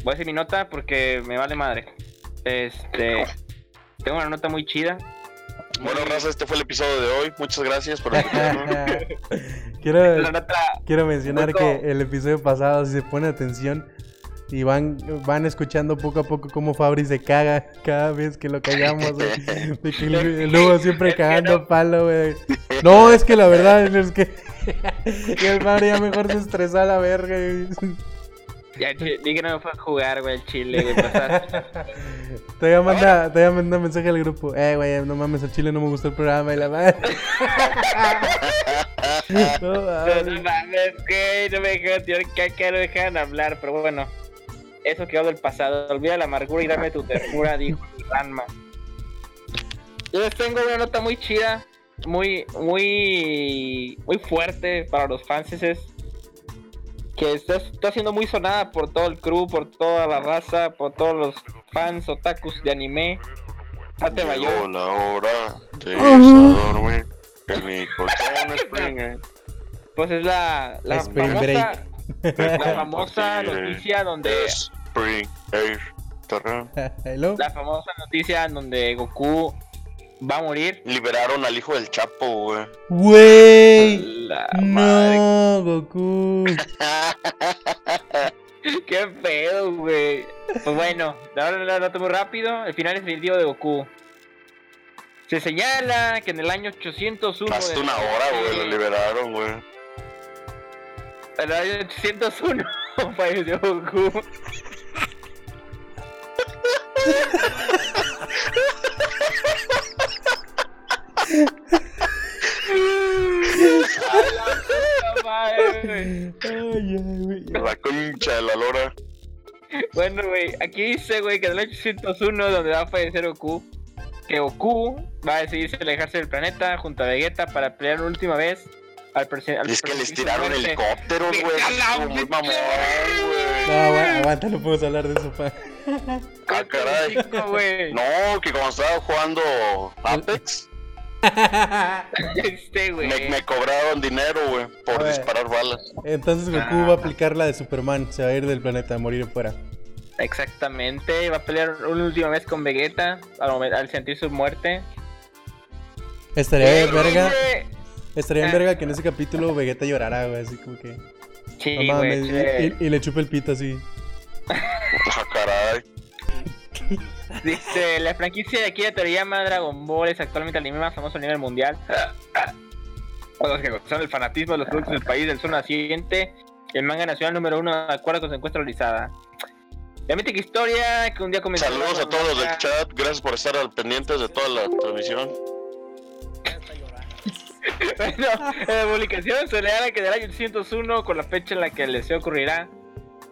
Voy a decir mi nota porque me vale madre. Este. Tengo una nota muy chida. Bueno, raza, este fue el episodio de hoy. Muchas gracias por quiero, La nota. quiero mencionar que el episodio pasado, si se pone atención y van, van escuchando poco a poco cómo Fabri se caga cada vez que lo callamos, güey. De que el, el Lugo siempre Es cagando no. palo, güey. No, es que la verdad es que. y el Fabri ya mejor se estresó a la verga. güey. Ya, di que no me fue a jugar, güey, el chile, güey. pasar. Todavía manda, todavía manda mensaje al grupo. Eh, güey, no mames, al chile no me gustó el programa y la madre. no No, mames. güey, no me dejan tirar caca, no me hablar, pero bueno. Eso quedó del pasado. Olvida la amargura y dame tu ternura, dijo Ranma. Yo les tengo una nota muy chida, muy, muy, muy fuerte para los fans. Es que está, está siendo muy sonada por todo el crew, por toda la raza, por todos los fans otakus de anime. Llegó Mayor. la hora de dormir. Que mi colchón. Pues es la, la Spring famosa, break. La famosa noticia donde Spring Air Terran. Hello. la famosa noticia en donde Goku va a morir. Liberaron al hijo del Chapo, güey. Güey. La madre, No, Goku. qué pedo, güey. Pues bueno, ahora la nota muy rápido. El final es definitivo de Goku. Se señala que en el año 801. Hasta una hora, güey, lo liberaron, güey. En el año 801 falleció Goku. A la puta madre, güey. Ay, ay, güey. La concha de la lora. Bueno, güey, aquí dice, güey, que en el 801, donde va a fallecer Goku, que Goku va a decidirse alejarse del planeta junto a Vegeta para pelear una última vez al presidente. Es que les tiraron helicópteros, güey. Mamón, güey. No, agua- aguanta, no podemos hablar de eso, pa. Ah, caray. güey. No, que cuando estaba jugando Apex, Este, güey. me, me cobraron dinero, güey, por disparar balas. Entonces Goku va a aplicar la de Superman, se va a ir del planeta, a morir fuera. Exactamente, va a pelear una última vez con Vegeta al, sentir su muerte. Estaría Eh, en verga, güey. Estaría en Ah. verga que en ese capítulo Vegeta llorara, güey, así como que... Sí, No mames, güey. y, sí. y- y le chupa el pito así. Ah, caray. Dice, la franquicia de Akira Toriyama Dragon Ball es actualmente el anime más famoso a nivel mundial. Los que son el fanatismo de los productos del país del sur naciente. El manga nacional número uno de acuerdo con su encuesta realizada. La mítica historia que un día comenzó... Saludos a todos los del chat, gracias por estar al pendientes de toda la transmisión. Bueno, en la publicación se le habla que del año 801, con la fecha en la que deseo ocurrirá,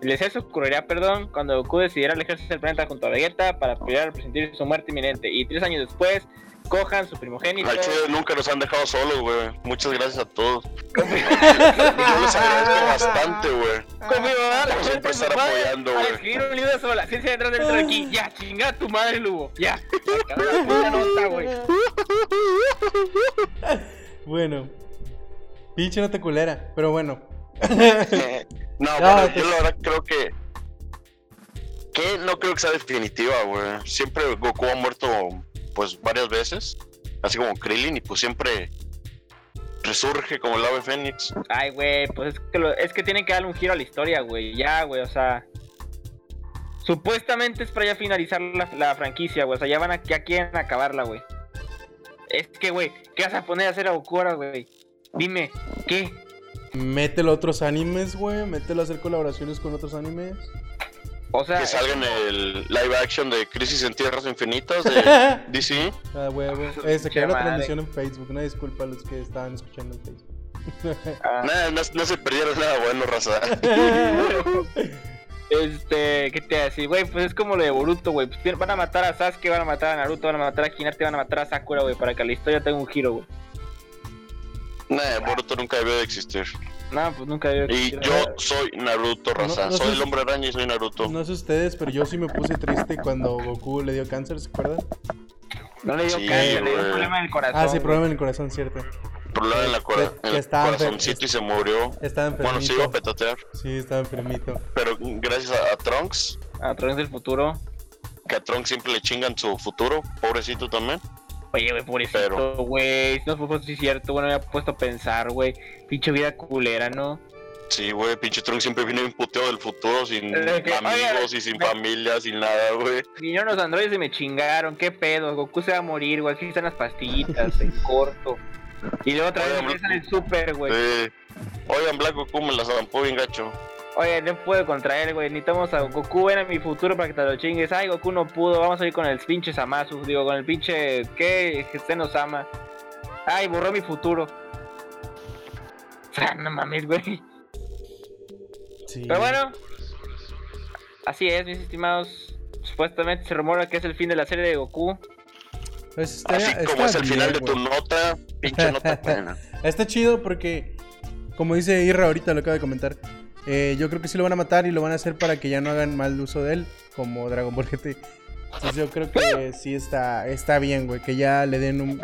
deseo ocurrirá, perdón, cuando Goku decidiera alejarse del planeta junto a Vegeta para apoyar a presentir su muerte inminente. Y tres años después, Gohan, su primogénito, Al nunca nos han dejado solos, güey. Muchas gracias a todos. Yo les agradezco bastante, güey. conmigo, ¿verdad? Por siempre estar apoyando, güey. escribir un libro sobre la ciencia detrás del aquí. Ya, chinga tu madre, Lugo. Ya. Puta nota, güey. Bueno. Pinche nota culera, pero bueno. No, No, bueno, pues- yo la verdad creo que. Que no creo que sea definitiva, güey. Siempre Goku ha muerto, pues, varias veces. Así como Krillin, y pues siempre resurge como el ave fénix. Ay, güey, pues es que, lo- es que tienen que darle un giro a la historia, güey. Ya, güey, o sea. Supuestamente es para ya finalizar la, la franquicia, güey. O sea, ya van a, ya quieren acabarla, güey. Es que, güey, ¿qué vas a poner a hacer a Goku ahora, güey? Dime, ¿qué? Mételo a otros animes, güey. Mételo a hacer colaboraciones con otros animes. O sea, Que salga en el live action de Crisis en Tierras Infinitas de DC. Ah, güey, Eh, se cayó la transmisión en Facebook. Una disculpa a los que estaban escuchando en Facebook. ah, Nada, no, no se perdieron nada bueno, raza. este, ¿qué te decir? Güey, pues es como lo de Boruto, güey. Pues, van a matar a Sasuke, van a matar a Naruto, van a matar a Hinata, van a matar a Sakura, güey, para que la historia tenga un giro, güey. Nah, Boruto nunca debió de existir. No, pues nunca había Y yo soy Naruto, raza. No, no soy el hombre araña y soy Naruto. No sé ustedes, pero yo sí me puse triste cuando Goku le dio cáncer, ¿se acuerdan? No le dio Sí, cáncer, le dio un problema en el corazón. Ah, sí, problema en el corazón, cierto. Problema en, la cora- que en el corazoncito y se murió. Estaba enfermito. Bueno, se iba a petatear. Sí, estaba enfermito. Pero gracias a, a Trunks, A través del futuro. que a Trunks siempre le chingan su futuro, pobrecito también. Oye, güey, pobrecito, Pero- güey. Si no fue sí cierto, bueno, me había puesto a pensar, güey. Pinche vida culera, ¿no? Sí, güey, pinche Trunks siempre viene bien puteado del futuro, sin que, amigos oye, y sin me- familia, sin nada, güey. Vinieron los androides y me chingaron. ¿Qué pedo? Goku se va a morir, güey. Aquí están las pastillitas, en corto. Y luego otra vez empiezan el super, güey. Eh, oigan, Black Goku me la zampó bien gacho. Oye, no puedo contra él, güey. Necesitamos a Goku, ven a mi futuro para que te lo chingues. Ay, Goku no pudo. Vamos a ir con el pinche Samasu. Digo, con el pinche. ¿Qué? nos ama. Ay, borró mi futuro. O sea, no mames, güey. Sí. Pero bueno, así es, mis estimados. Supuestamente se rumora que es el fin de la serie de Goku. Pues está- Así está como es el final de bien, tu nota, pinche nota. Está chido porque, como dice Irra ahorita, lo acaba de comentar. eh, yo creo que sí lo van a matar y lo van a hacer para que ya no hagan mal uso de él, como Dragon Ball GT. Entonces yo creo que sí está, está bien, güey, que ya le den un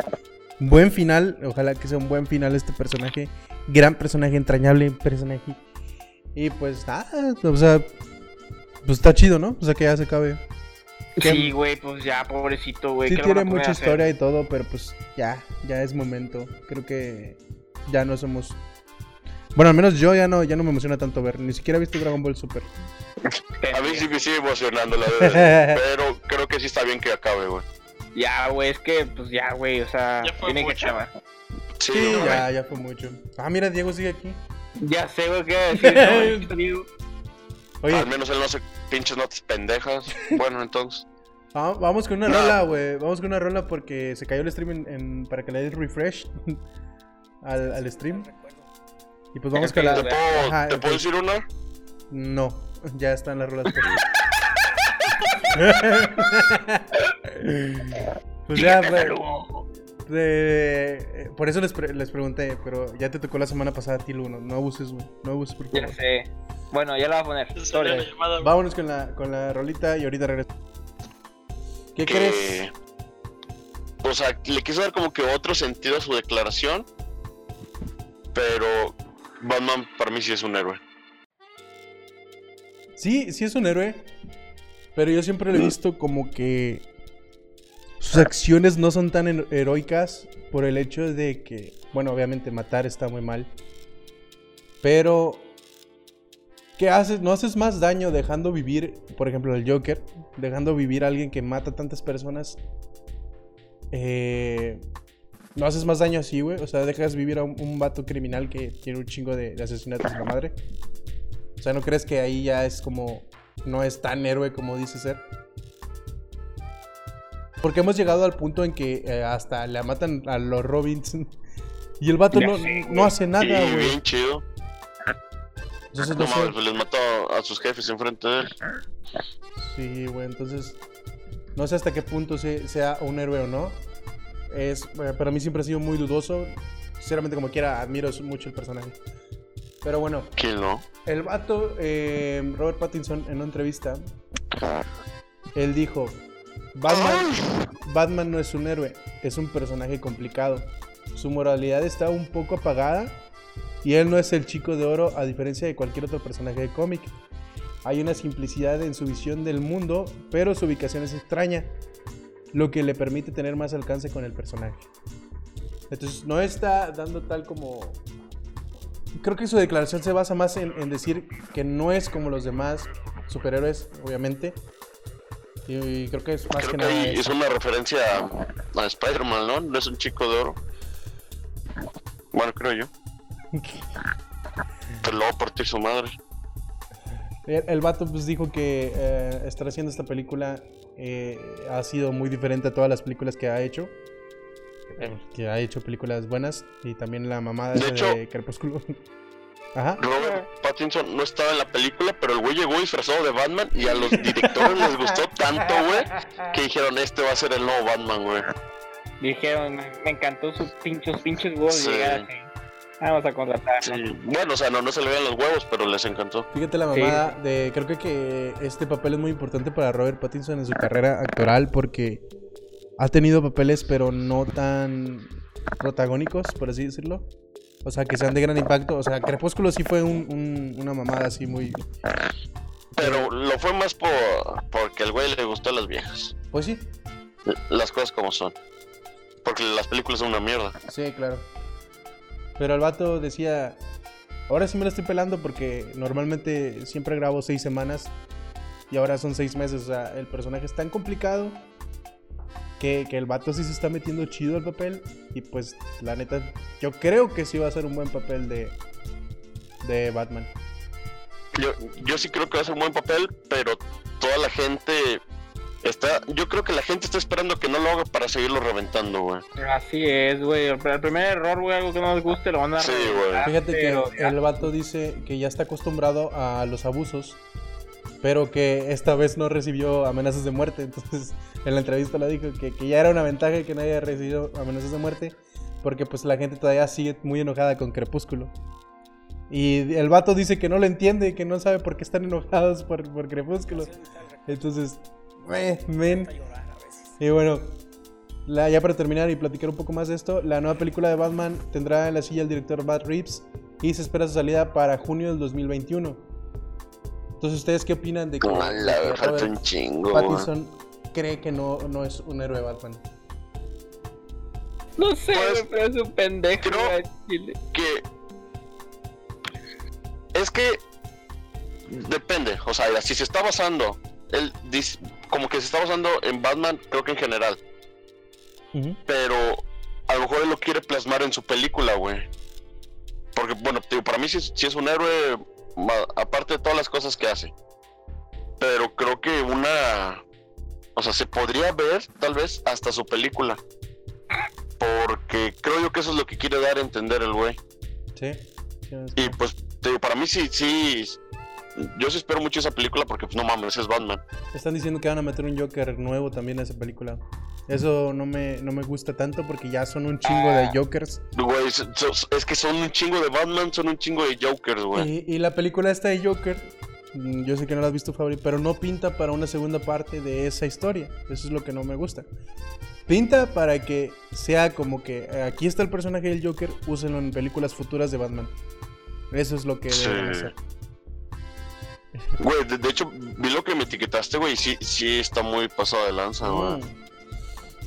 buen final. Ojalá que sea un buen final este personaje. Gran personaje, entrañable personaje. Y pues nada, o sea, pues está chido, ¿no? O sea, que ya se acabe. Que- Sí, güey, pues ya, pobrecito, güey. Sí ¿qué tiene mucha hacer? historia y todo, pero pues ya, ya es momento. Creo que ya no somos. Bueno, al menos yo ya no, ya no me emociona tanto ver. Ni siquiera he visto Dragon Ball Super. A mí sí me sigue emocionando la verdad. Pero creo que sí está bien que acabe, güey. Ya, güey, es que, pues ya, güey, o sea, Ya fue tiene que acabar. Sí, ya, ya fue mucho. Ah, mira, Diego sigue aquí. Ya sé, güey, qué iba a decir. no, Diego. Oye, Al menos él no hace pinches notas pendejas. Bueno, entonces. va- vamos con una No. rola, güey. Vamos con una rola porque se cayó el stream en, en- para que le des refresh al, al stream. Y pues vamos con ¿Te la. puedo, Ajá, ¿te puedo decir una? No, ya están las rolas. pues ya, pues, eh, por eso les, pre- les pregunté, pero ya te tocó la semana pasada a ti, Luno. No abuses, güey. No abuses, por Ya favor. sé. Bueno, ya la voy a poner. Llamada. Vámonos con la, con la rolita y ahorita regreso. ¿Qué que, crees? O sea, le quiso dar como que otro sentido a su declaración. Pero Batman para mí sí es un héroe. Sí, sí es un héroe. Pero yo siempre lo he visto como que sus acciones no son tan hero- heroicas por el hecho de que, bueno, obviamente matar está muy mal. Pero, ¿qué haces? ¿No haces más daño dejando vivir, por ejemplo, el Joker? Dejando vivir a alguien que mata a tantas personas. Eh, ¿No haces más daño así, güey? O sea, dejas vivir a un, un vato criminal que tiene un chingo de, de asesinatos a la madre. O sea, ¿no crees que ahí ya es como... No es tan héroe como dice ser? Porque hemos llegado al punto en que eh, hasta le matan a los Robinson. Y el vato no, no hace nada, güey. bien chido. Entonces No no sé. mames, les mató a sus jefes enfrente de él. Sí, güey, entonces no sé hasta qué punto se- sea un héroe o no. Es, eh, para mí siempre ha sido muy dudoso. Sinceramente, como quiera, admiro mucho el personaje. Pero bueno, ¿Quién no? el vato, eh, Robert Pattinson, en una entrevista, él dijo, Batman, Batman no es un héroe, es un personaje complicado. Su moralidad está un poco apagada y él no es el chico de oro a diferencia de cualquier otro personaje de cómic. Hay una simplicidad en su visión del mundo, pero su ubicación es extraña, lo que le permite tener más alcance con el personaje. Entonces no está dando tal como... Creo que su declaración se basa más en, en decir que no es como los demás superhéroes, obviamente. Y, creo que es más Creo que que nada... es una referencia a, a Spider-Man, ¿no? No es un chico de oro. Bueno, creo yo. Pero luego partir su madre. El, el vato pues dijo que eh, estar haciendo esta película eh, ha sido muy diferente a todas las películas que ha hecho. Eh, Que ha hecho películas buenas y también la mamada De hecho- de Crepúsculo. Ajá. Robert Pattinson no estaba en la película, pero el güey llegó disfrazado de Batman y a los directores les gustó tanto, güey, que dijeron, este va a ser el nuevo Batman, güey. Dijeron, me, encantó sus pinchos, pinches huevos Sí. de llegar así. Vamos a contratar. Sí. Bueno, o sea, no, no se le veían los huevos, pero les encantó. Fíjate la Sí. mamada de. Creo que, que este papel es muy importante para Robert Pattinson en su carrera actoral porque ha tenido papeles, pero no tan protagónicos, por así decirlo. O sea, que sean de gran impacto. O sea, Crepúsculo sí fue un- un- una mamada así muy. Pero lo fue más por porque el güey le gustó a las viejas. Pues sí, Las cosas como son. Porque las películas son una mierda. sí, claro. Pero el vato decía. Ahora sí me la estoy pelando porque normalmente siempre grabo seis semanas y ahora son seis meses. O sea, el personaje es tan complicado que, que el vato sí se está metiendo chido al papel. Y pues, la neta, yo creo que sí va a ser un buen papel de, de Batman. Yo, yo sí creo que va a ser un buen papel, pero toda la gente está. Yo creo que la gente está esperando que no lo haga para seguirlo reventando, güey. Así es, güey. El, el primer error, güey, algo que no nos guste, lo van a Sí, güey. Fíjate pero que ya. el vato dice que ya está acostumbrado a los abusos, pero que esta vez no recibió amenazas de muerte. Entonces, en la entrevista lo dijo que, que ya era una ventaja que no haya recibido amenazas de muerte, porque pues la gente todavía sigue muy enojada con Crepúsculo. Y el vato dice que no lo entiende, que no sabe por qué están enojados por, por Crepúsculo. Entonces, eh, men. Y bueno, la- ya para terminar y platicar un poco más de esto, la nueva película de Batman tendrá en la silla el director Matt Reeves y se espera su salida para junio del 2021. Entonces, ¿ustedes qué opinan de que, de la falta Robert un chingo. güey. Pattinson cree que no, no es un héroe Batman? No sé, Pues, güey, pero es un pendejo. creo- chile. que es que depende, o sea, si se está basando, él dice, como que se está basando en Batman, creo que en general, pero a lo mejor él lo quiere plasmar en su película, güey. Porque, bueno, te digo, para mí sí, es- sí es un héroe, aparte de todas las cosas que hace. Pero creo que una... O sea, se podría ver tal vez hasta su película. Porque creo yo que eso es lo que quiere dar a entender el güey. Sí. Y pues, te digo, para mí sí, sí. Yo sí espero mucho esa película porque, pues, no mames, es Batman. Están diciendo que van a meter un Joker nuevo también en esa película. Eso no me, no me gusta tanto porque ya son un chingo de. Jokers. Güey, so- so- es que son un chingo de Batman, son un chingo de Jokers, güey. Y, y la película esta de Joker, mm, yo sé que no la has visto, Fabri, pero no pinta para una segunda parte de esa historia. Eso es lo que no me gusta. Pinta para que sea como que eh, aquí está el personaje del Joker, úsenlo en películas futuras de Batman. Eso es lo que Sí. deben hacer. Güey, de, de hecho, vi lo que me etiquetaste, güey, sí, sí está muy pasado de lanza, güey. Mm.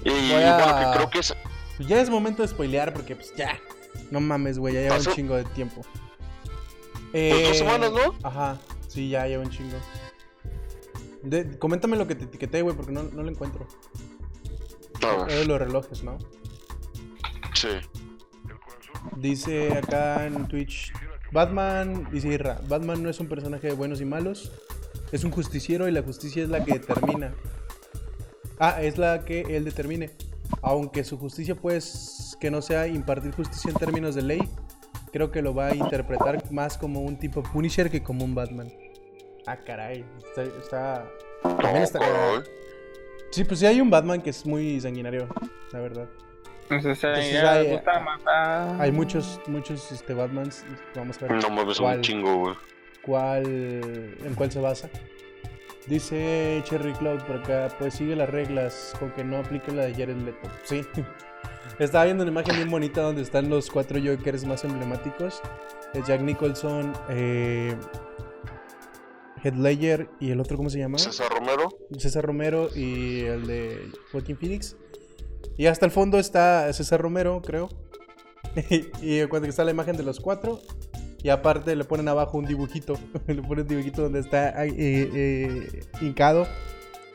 Y a- bueno, que creo que es... Pues ya es momento de spoilear porque pues ya. No mames, güey, ya lleva un chingo de tiempo. Pues dos Eh, semanas, ¿no? Ajá, sí, ya lleva un chingo. De- coméntame lo que te etiqueté, güey, porque no, no lo encuentro. A Es de los relojes, ¿no? sí. Dice acá en Twitch, Batman, dice Irra, Batman no es un personaje de buenos y malos, es un justiciero y la justicia es la que determina. Ah, es la que él determine. Aunque su justicia pues que no sea impartir justicia en términos de ley, creo que lo va a interpretar más como un tipo Punisher que como un Batman. Ah, caray, está... está... También está. Sí, pues sí hay un Batman que es muy sanguinario, la verdad. Entonces, Entonces, ya hay- gusta matar. Hay muchos, muchos este, Batmans. Vamos a ver. No mames, ¿Cuál? un chingo, güey. cuál, en cuál se basa. Dice Cherry Cloud por acá, pues sigue las reglas, con que no aplique la de Jared Leto. Sí. Estaba viendo una imagen bien bonita donde están los cuatro Jokers más emblemáticos. Es Jack Nicholson, eh, Heath Ledger y el otro, ¿cómo se llama? César Romero. César Romero y el de Joaquín Phoenix. Y hasta el fondo está César Romero, creo. y cuando está la imagen de los cuatro. Y aparte le ponen abajo un dibujito. le ponen un dibujito donde está eh, eh, hincado.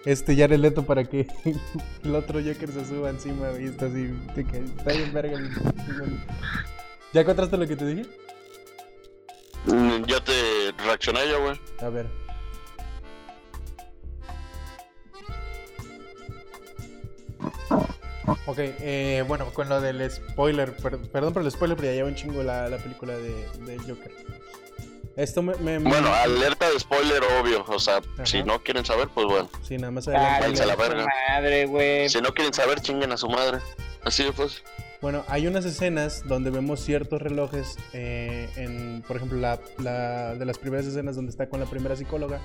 Este Jared Leto para que el otro Joker se suba encima y está así. está bien verga. ¿Ya encontraste lo que te dije? Mm, Ya te reaccioné yo, güey. A ver. Ok, eh, bueno, con lo del spoiler, per- perdón por el spoiler, pero ya lleva un chingo la, la película de, de Joker. Esto me... me- me- Bueno, alerta de spoiler, obvio. O sea, si no quieren saber, pues bueno. Sí, nada más adelante. a la verga. madre, güey. Si no quieren saber, chinguen a su madre. Así de pues. Bueno, hay unas escenas donde vemos ciertos relojes, eh, en, por ejemplo, la, la- de las primeras escenas donde está con la primera psicóloga.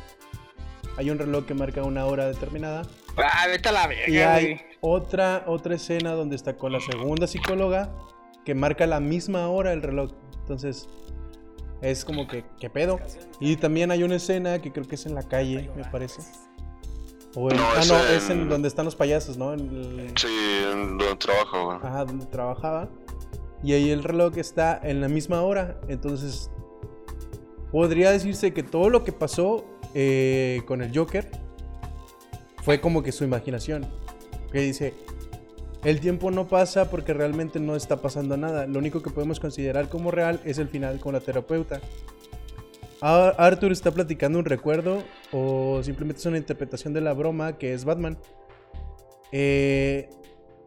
Hay un reloj que marca una hora determinada. Ah, vete a la Y hay güey. otra, otra escena donde está con la segunda psicóloga que marca la misma hora el reloj. Entonces, es como que, ¿qué pedo? Y también hay una escena que creo que es en la calle, me parece. O en- No, ah, es no, es en en- donde están los payasos, ¿no? En el- Sí, en donde trabajo, güey. ajá, donde trabajaba. Y ahí el reloj está en la misma hora. Entonces, podría decirse que todo lo que pasó eh, con el Joker fue como que su imaginación. Que dice, el tiempo no pasa porque realmente no está pasando nada. Lo único que podemos considerar como real es el final con la terapeuta. A- Arthur está platicando un recuerdo o simplemente es una interpretación de la broma que es Batman. Eh,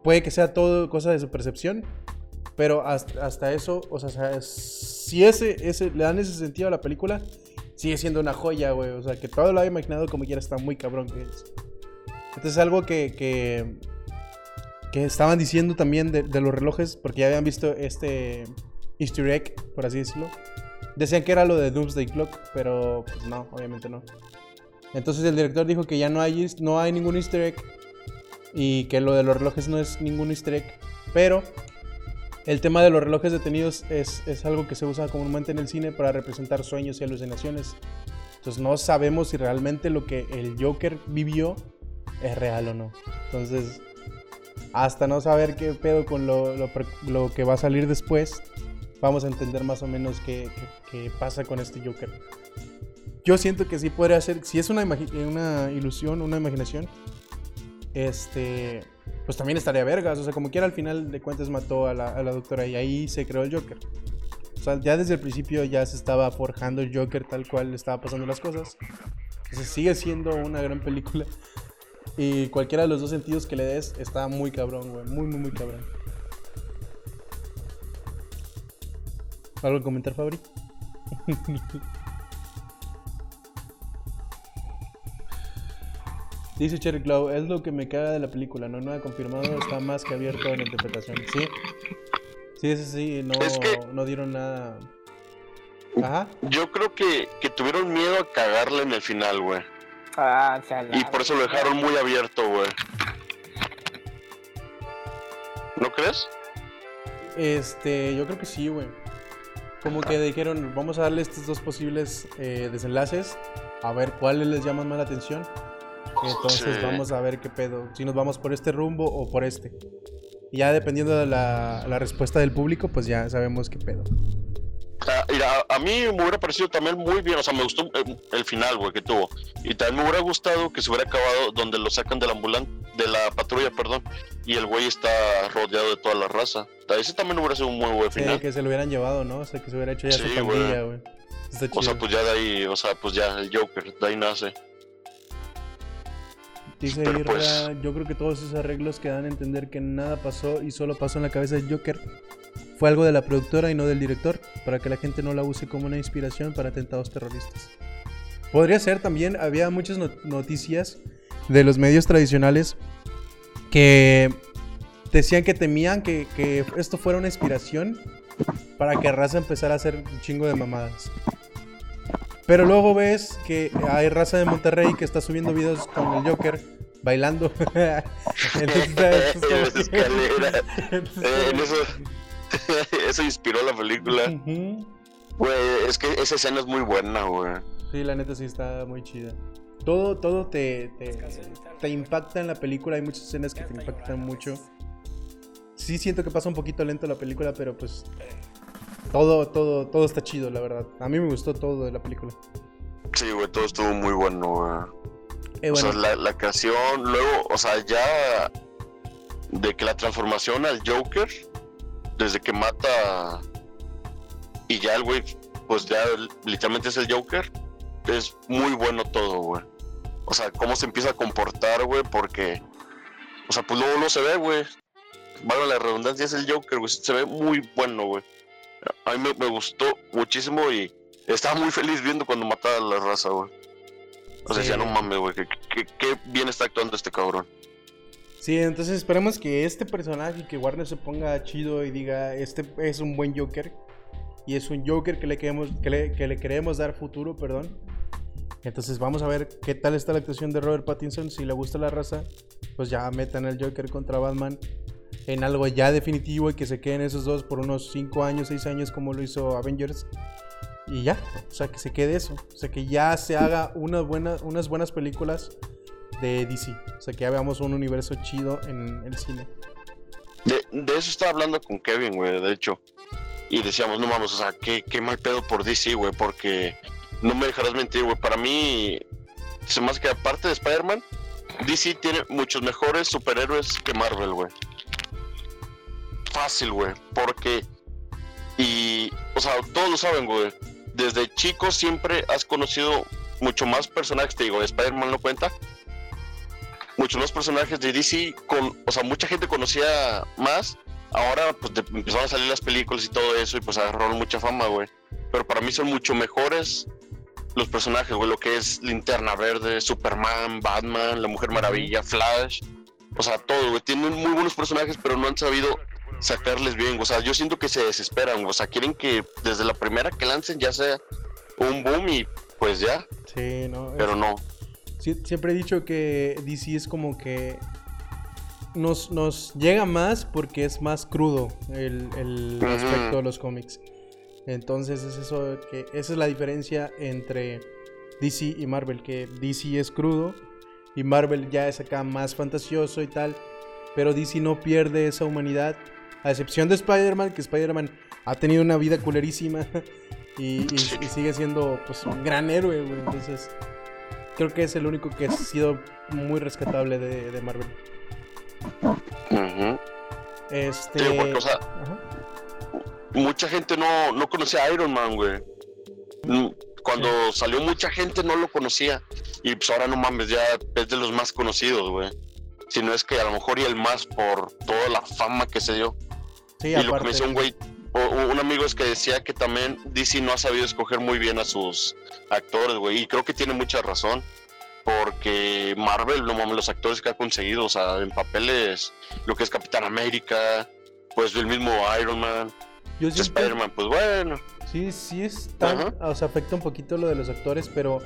puede que sea todo cosa de su percepción, pero hasta, eso, o sea, si ese, ese, le dan ese sentido a la película, sigue siendo una joya, güey. O sea, que todo lo haya imaginado como quiera está muy cabrón que es. Entonces, algo que, que, que estaban diciendo también de, los relojes, porque ya habían visto este easter egg, por así decirlo. Decían que era lo de Doomsday Clock, pero pues no, obviamente no. Entonces el director dijo que ya no hay, no hay ningún easter egg y que lo de los relojes no es ningún easter egg, pero el tema de los relojes detenidos es, es algo que se usa comúnmente en el cine para representar sueños y alucinaciones. Entonces no sabemos si realmente lo que el Joker vivió es real o no. Entonces, hasta no saber qué pedo con lo, lo lo que va a salir después, vamos a entender más o menos qué, qué- pasa con este Joker. Yo siento que sí podría ser, si es una, una ilusión, una imaginación, este, pues también estaría vergas. O sea, como quiera al final de cuentas mató a la, a la doctora y ahí se creó el Joker. O sea, ya desde el principio ya se estaba forjando el Joker tal cual le estaba pasando las cosas. Entonces sigue siendo una gran película. Y cualquiera de los dos sentidos que le des está muy cabrón, güey. Muy, muy, muy cabrón. ¿Algo que comentar, Fabri? Dice Cherry Cloud, es lo que me caga de la película, no nada confirmado, está más que abierto en la interpretación. Sí, sí, ese sí, no, Es que- no dieron nada. Ajá. Yo creo que, que tuvieron miedo a cagarle en el final, güey. Ah, o sea, la- Y por eso lo dejaron muy abierto, güey. ¿No crees? Este, yo creo que sí, güey. Como que dijeron, vamos a darle estos dos posibles eh, desenlaces, a ver cuáles les llaman más la atención. Entonces Sí. vamos a ver qué pedo, si nos vamos por este rumbo o por este. Y ya dependiendo de la, la respuesta del público, pues ya sabemos qué pedo. Ah, mira, a mí me hubiera parecido también muy bien, o sea, me gustó eh, el final, güey, que tuvo. Y también me hubiera gustado que se hubiera acabado donde lo sacan de la ambulancia, de la patrulla, perdón, y el güey está rodeado de toda la raza. Ese también hubiera sido un muy buen Sí, final. que se lo hubieran llevado, ¿no? O sea, que se hubiera hecho ya su Sí, pandilla, güey. O sea, pues ya de ahí, o sea, pues ya el Joker, de ahí nace. Dice Irra, pues- yo creo que todos esos arreglos que dan a entender que nada pasó y solo pasó en la cabeza del Joker fue algo de la productora y no del director, para que la gente no la use como una inspiración para atentados terroristas. Podría ser también, había muchas no- noticias de los medios tradicionales que decían que temían que, que esto fuera una inspiración para que raza empezara a hacer un chingo de mamadas. Pero luego ves que hay raza de Monterrey que está subiendo videos con el Joker bailando. Entonces, las escaleras. Eh, eso, eso inspiró la película. Güey, es que esa escena es muy buena, güey. Sí, la neta sí está muy chida. Todo, todo te, te, te impacta en la película. Hay muchas escenas que te impactan mucho. Sí siento que pasa un poquito lento la película, pero pues todo, todo, todo está chido, la verdad. A mí me gustó todo de la película. Sí, güey, todo estuvo muy bueno, güey. Eh, O bueno, sea, la, la canción, luego, o sea, ya de que la transformación al Joker, desde que mata y ya el güey, pues ya literalmente es el Joker, es muy bueno todo, güey. O sea, cómo se empieza a comportar, güey, porque, o sea, pues luego no se ve, güey. Vale, la redundancia es el Joker, güey, se ve muy bueno, güey. A mí me, me gustó muchísimo y estaba muy feliz viendo cuando mataba a la raza, güey. O sea, Sí. ya no mames, güey, que, que- que bien está actuando este cabrón. sí, entonces esperemos que este personaje, que Warner se ponga chido y diga, este es un buen Joker. Y es un Joker que le queremos, que le, que le queremos dar futuro, perdón. Entonces vamos a ver qué tal está la actuación de Robert Pattinson. Si le gusta la raza, pues ya metan al Joker contra Batman en algo ya definitivo y que se queden esos dos por unos 5 años, 6 años como lo hizo Avengers. Y ya, o sea, que se quede eso. O sea, que ya se haga una buena, unas buenas películas de DC. O sea, que ya veamos un universo chido en el cine. De, eso estaba hablando con Kevin, güey, de hecho. Y decíamos, no mames, o sea, qué, qué mal pedo por DC, güey, porque no me dejarás mentir, güey. Para mí, se más que aparte de Spider-Man, DC tiene muchos mejores superhéroes que Marvel, güey. Fácil, güey, porque. Y, o sea, todos lo saben, güey. Desde chico siempre has conocido mucho más personajes, te digo, Spider-Man no cuenta, muchos más personajes de DC, con, o sea, mucha gente conocía más. Ahora, pues de- empezaron a salir las películas y todo eso, y pues agarraron mucha fama, güey. Pero para mí son mucho mejores los personajes, güey, lo que es Linterna Verde, Superman, Batman, La Mujer Maravilla, Flash. O sea, todo, güey. Tienen muy buenos personajes, pero no han sabido sacarles bien. O sea, yo siento que se desesperan. O sea, quieren que desde la primera que lancen ya sea un boom y pues ya. Sí, ¿no? Es- Pero no. Sie- siempre he dicho que DC es como que nos, nos llega más porque es más crudo el, el Ujú. aspecto de los cómics. Entonces es eso que esa es la diferencia entre DC y Marvel, que DC es crudo y Marvel ya es acá más fantasioso y tal, pero DC no pierde esa humanidad, a excepción de Spider-Man, que Spider-Man ha tenido una vida culerísima y, y- Sí. y sigue siendo pues un gran héroe, güey. Entonces creo que es el único que ha sido muy rescatable de, de Marvel. Este. Sí, porque, o sea, ajá. mucha gente no, no conocía a Iron Man, güey. Mm, Cuando salió mucha gente no lo conocía. Y pues ahora no mames, ya es de los más conocidos, güey. Si no es que a lo mejor y el más por toda la fama que se dio. Sí, y lo que me decía un güey, un amigo es que decía que también DC no ha sabido escoger muy bien a sus actores, güey. Y creo que tiene mucha razón. Porque Marvel, no mames, los actores que ha conseguido, o sea, en papeles, lo que es Capitán América, pues el mismo Iron Man, Spider-Man, pues bueno. Sí, sí es tan, Ajá. o sea, afecta un poquito lo de los actores, pero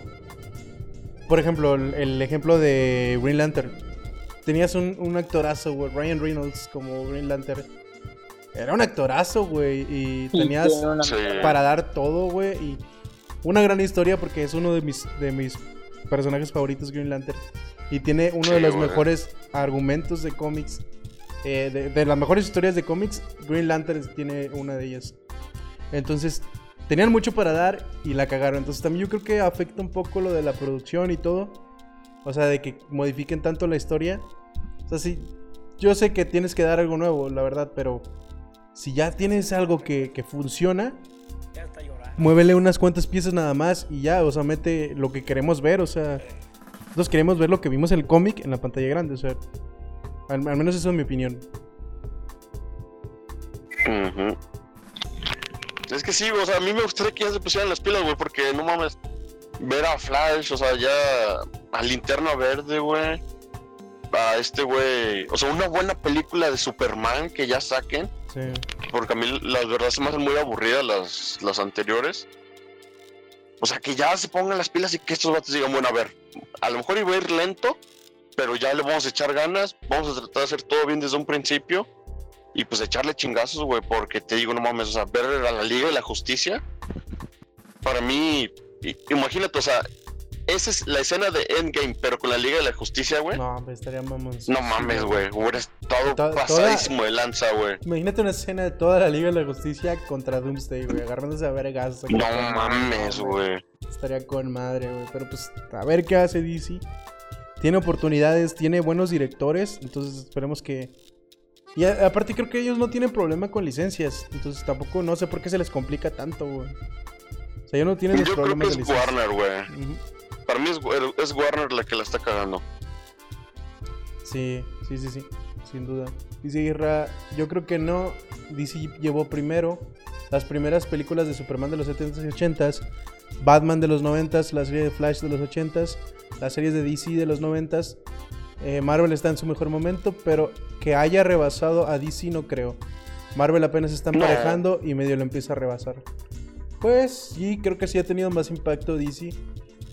por ejemplo, el, el ejemplo de Green Lantern. Tenías un, un actorazo, Ryan Reynolds como Green Lantern. Era un actorazo, güey, y tenías una- para dar todo, güey, y una gran historia porque es uno de mis de mis personajes favoritos Green Lantern y tiene uno de los güey. mejores argumentos de cómics eh, de, de las mejores historias de cómics, Green Lantern tiene una de ellas. Entonces, tenían mucho para dar y la cagaron. Entonces, también yo creo que afecta un poco lo de la producción y todo. O sea, de que modifiquen tanto la historia. O sea, sí, yo sé que tienes que dar algo nuevo, la verdad, pero si ya tienes algo que, que funciona, muévele unas cuantas piezas nada más y ya, o sea, mete lo que queremos ver, o sea, nosotros queremos ver lo que vimos en el cómic en la pantalla grande, o sea, al, al menos eso es mi opinión. Es que sí, o sea, a mí me gustaría que ya se pusieran las pilas, güey, porque no mames, ver a Flash, o sea, ya a Linterna Verde, güey, a este güey, o sea, una buena película de Superman que ya saquen, Porque a mí las verdad se me hacen muy aburridas las, las anteriores. O sea, que ya se pongan las pilas y que estos vatos digan, bueno, a ver, a lo mejor iba a ir lento, pero ya le vamos a echar ganas, vamos a tratar de hacer todo bien desde un principio y pues echarle chingazos, güey, porque te digo, no mames, o sea, ver a la Liga de la Justicia, para mí, imagínate, o sea, esa es la escena de Endgame, pero con la Liga de la Justicia, güey. No, No, pues estaría mamón. mames, güey, hubiera estado To- toda- pasadísimo de lanza, güey. Imagínate una escena de toda la Liga de la Justicia contra Doomsday, güey, agarrándose a vergas. No con- mames, güey. Estaría con madre, güey. Pero pues, a ver qué hace DC. Tiene oportunidades, tiene buenos directores. Entonces esperemos que. Y aparte, creo que ellos no tienen problema con licencias. Entonces tampoco, no sé por qué se les complica tanto, güey. O sea, ellos no tienen los Yo creo que problemas es. Warner, güey. Ujú. Para mí es, es Warner la que la está cagando. Sí, sí, sí, sí. Sin duda. Dice Irra, yo creo que no. DC llevó primero las primeras películas de Superman de los 70s y 80s, Batman de los 90s, la serie de Flash de los 80s, las series de DC de los 90s. Eh, Marvel está en su mejor momento, pero que haya rebasado a DC no creo. Marvel apenas está emparejando y medio lo empieza a rebasar. Pues sí, creo que sí ha tenido más impacto DC.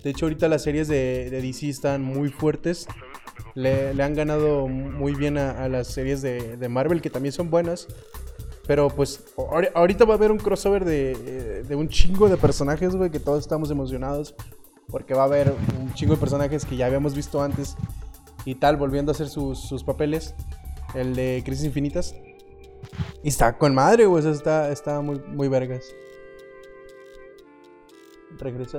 De hecho, ahorita las series de, de DC están muy fuertes. Le, han ganado muy bien a, las series de, Marvel, que también son buenas. Pero pues ahori- ahorita va a haber un crossover de, eh, de un chingo de personajes, güey, que todos estamos emocionados. Porque va a haber un chingo de personajes que ya habíamos visto antes y tal, volviendo a hacer sus, papeles. El de Crisis Infinitas. Y está con madre, güey, está, muy, vergas. Regresa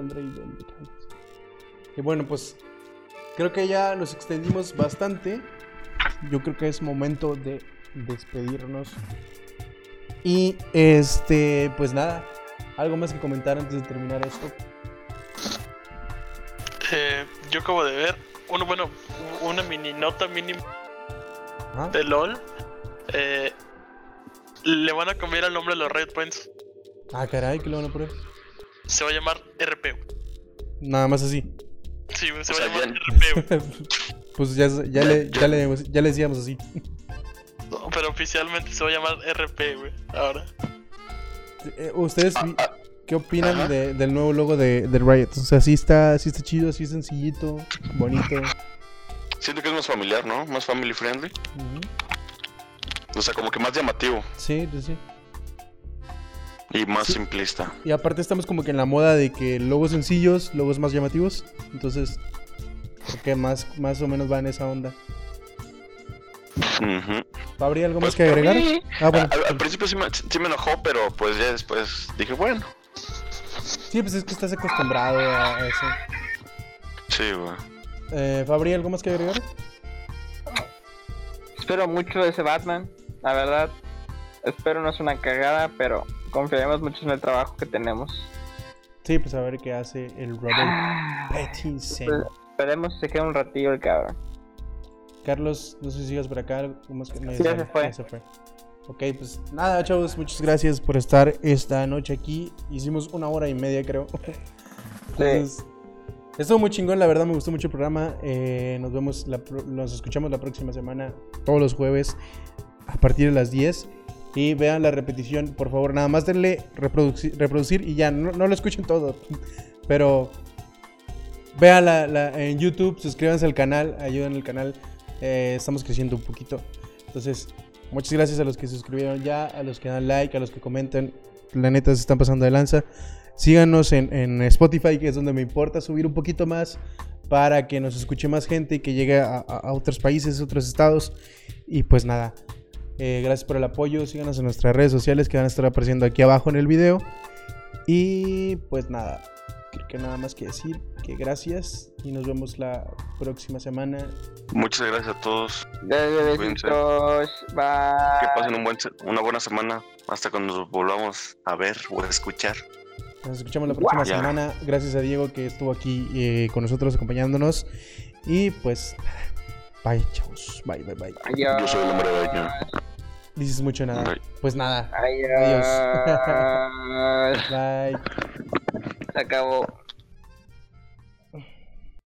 Y bueno, pues creo que ya nos extendimos bastante. Yo creo que es momento de despedirnos. Y este, pues nada, algo más que comentar antes de terminar esto. Eh, yo acabo de ver, uno, bueno, una mini nota mínima de LOL. Eh, le van a cambiar el nombre de los Red Points. Ah, caray, que lo van a poner. Se va a llamar RP. Nada más así. Sí, se va a llamar RP. pues ya, ya, le, ya, le, ya le decíamos así. No, pero oficialmente se va a llamar RP, güey. Ahora. Eh, ¿Ustedes vi- Ah, qué opinan ajá. de- del nuevo logo de, del Riot? O sea, sí está, sí está chido, así sencillito, bonito. Siento que es más familiar, ¿no? Más family friendly. O sea, como que más llamativo Sí, sí, sí. Y más Sí. simplista. Y aparte estamos como que en la moda de que logos sencillos, logos más llamativos. Entonces, creo que más, más o menos va en esa onda. Ujú. ¿Fabri, algo más Pues que agregar? mí, Ah, bueno. al, al principio sí me, sí me enojó, pero pues ya después dije, bueno. Sí, pues es que estás acostumbrado a eso. Sí, güey. Eh, Fabri, ¿algo más que agregar? Espero mucho de ese Batman, la verdad. Espero no es una cagada, pero confiaremos mucho en el trabajo que tenemos. Sí, pues a ver qué hace el Robert Ah, Pattinson. pues, esperemos que se quede un ratillo el cabrón. Carlos, no sé si sigas por acá. más que- no, Sí, ya se fue. se fue. Ok, pues nada, chavos, muchas gracias por estar esta noche aquí. Hicimos una hora y media, creo. Entonces, Estuvo muy chingón, la verdad me gustó mucho el programa. Eh, nos vemos, la nos escuchamos la próxima semana, todos los jueves, a partir de las 10. Y vean la repetición, por favor, nada más denle reproduci- reproducir y ya, no, no lo escuchen todo. Pero vean la, la- en YouTube, suscríbanse al canal, ayuden al canal. eh, estamos creciendo un poquito. Entonces, muchas gracias a los que se suscribieron ya, a los que dan like, a los que comentan. La neta se están pasando de lanza. Síganos en, en Spotify, que es donde me importa subir un poquito más para que nos escuche más gente y que llegue a, a- a otros países, otros estados. Y pues nada, eh, gracias por el apoyo. Síganos en nuestras redes sociales que van a estar apareciendo aquí abajo en el video. Y pues nada, creo que nada más que decir que gracias y nos vemos la próxima semana. Muchas gracias a todos. Gracias, Cuídense. besitos. Bye. Que pasen un buen una buena semana hasta cuando nos volvamos a ver o a escuchar. Nos escuchamos la próxima semana. Gracias a Diego que estuvo aquí eh, con nosotros acompañándonos. Y pues nada, bye, chavos. Bye, bye, bye. Adiós. Yo soy el hombre de. Dices mucho nada. Bye. Pues nada, Adiós. bye. Se acabó.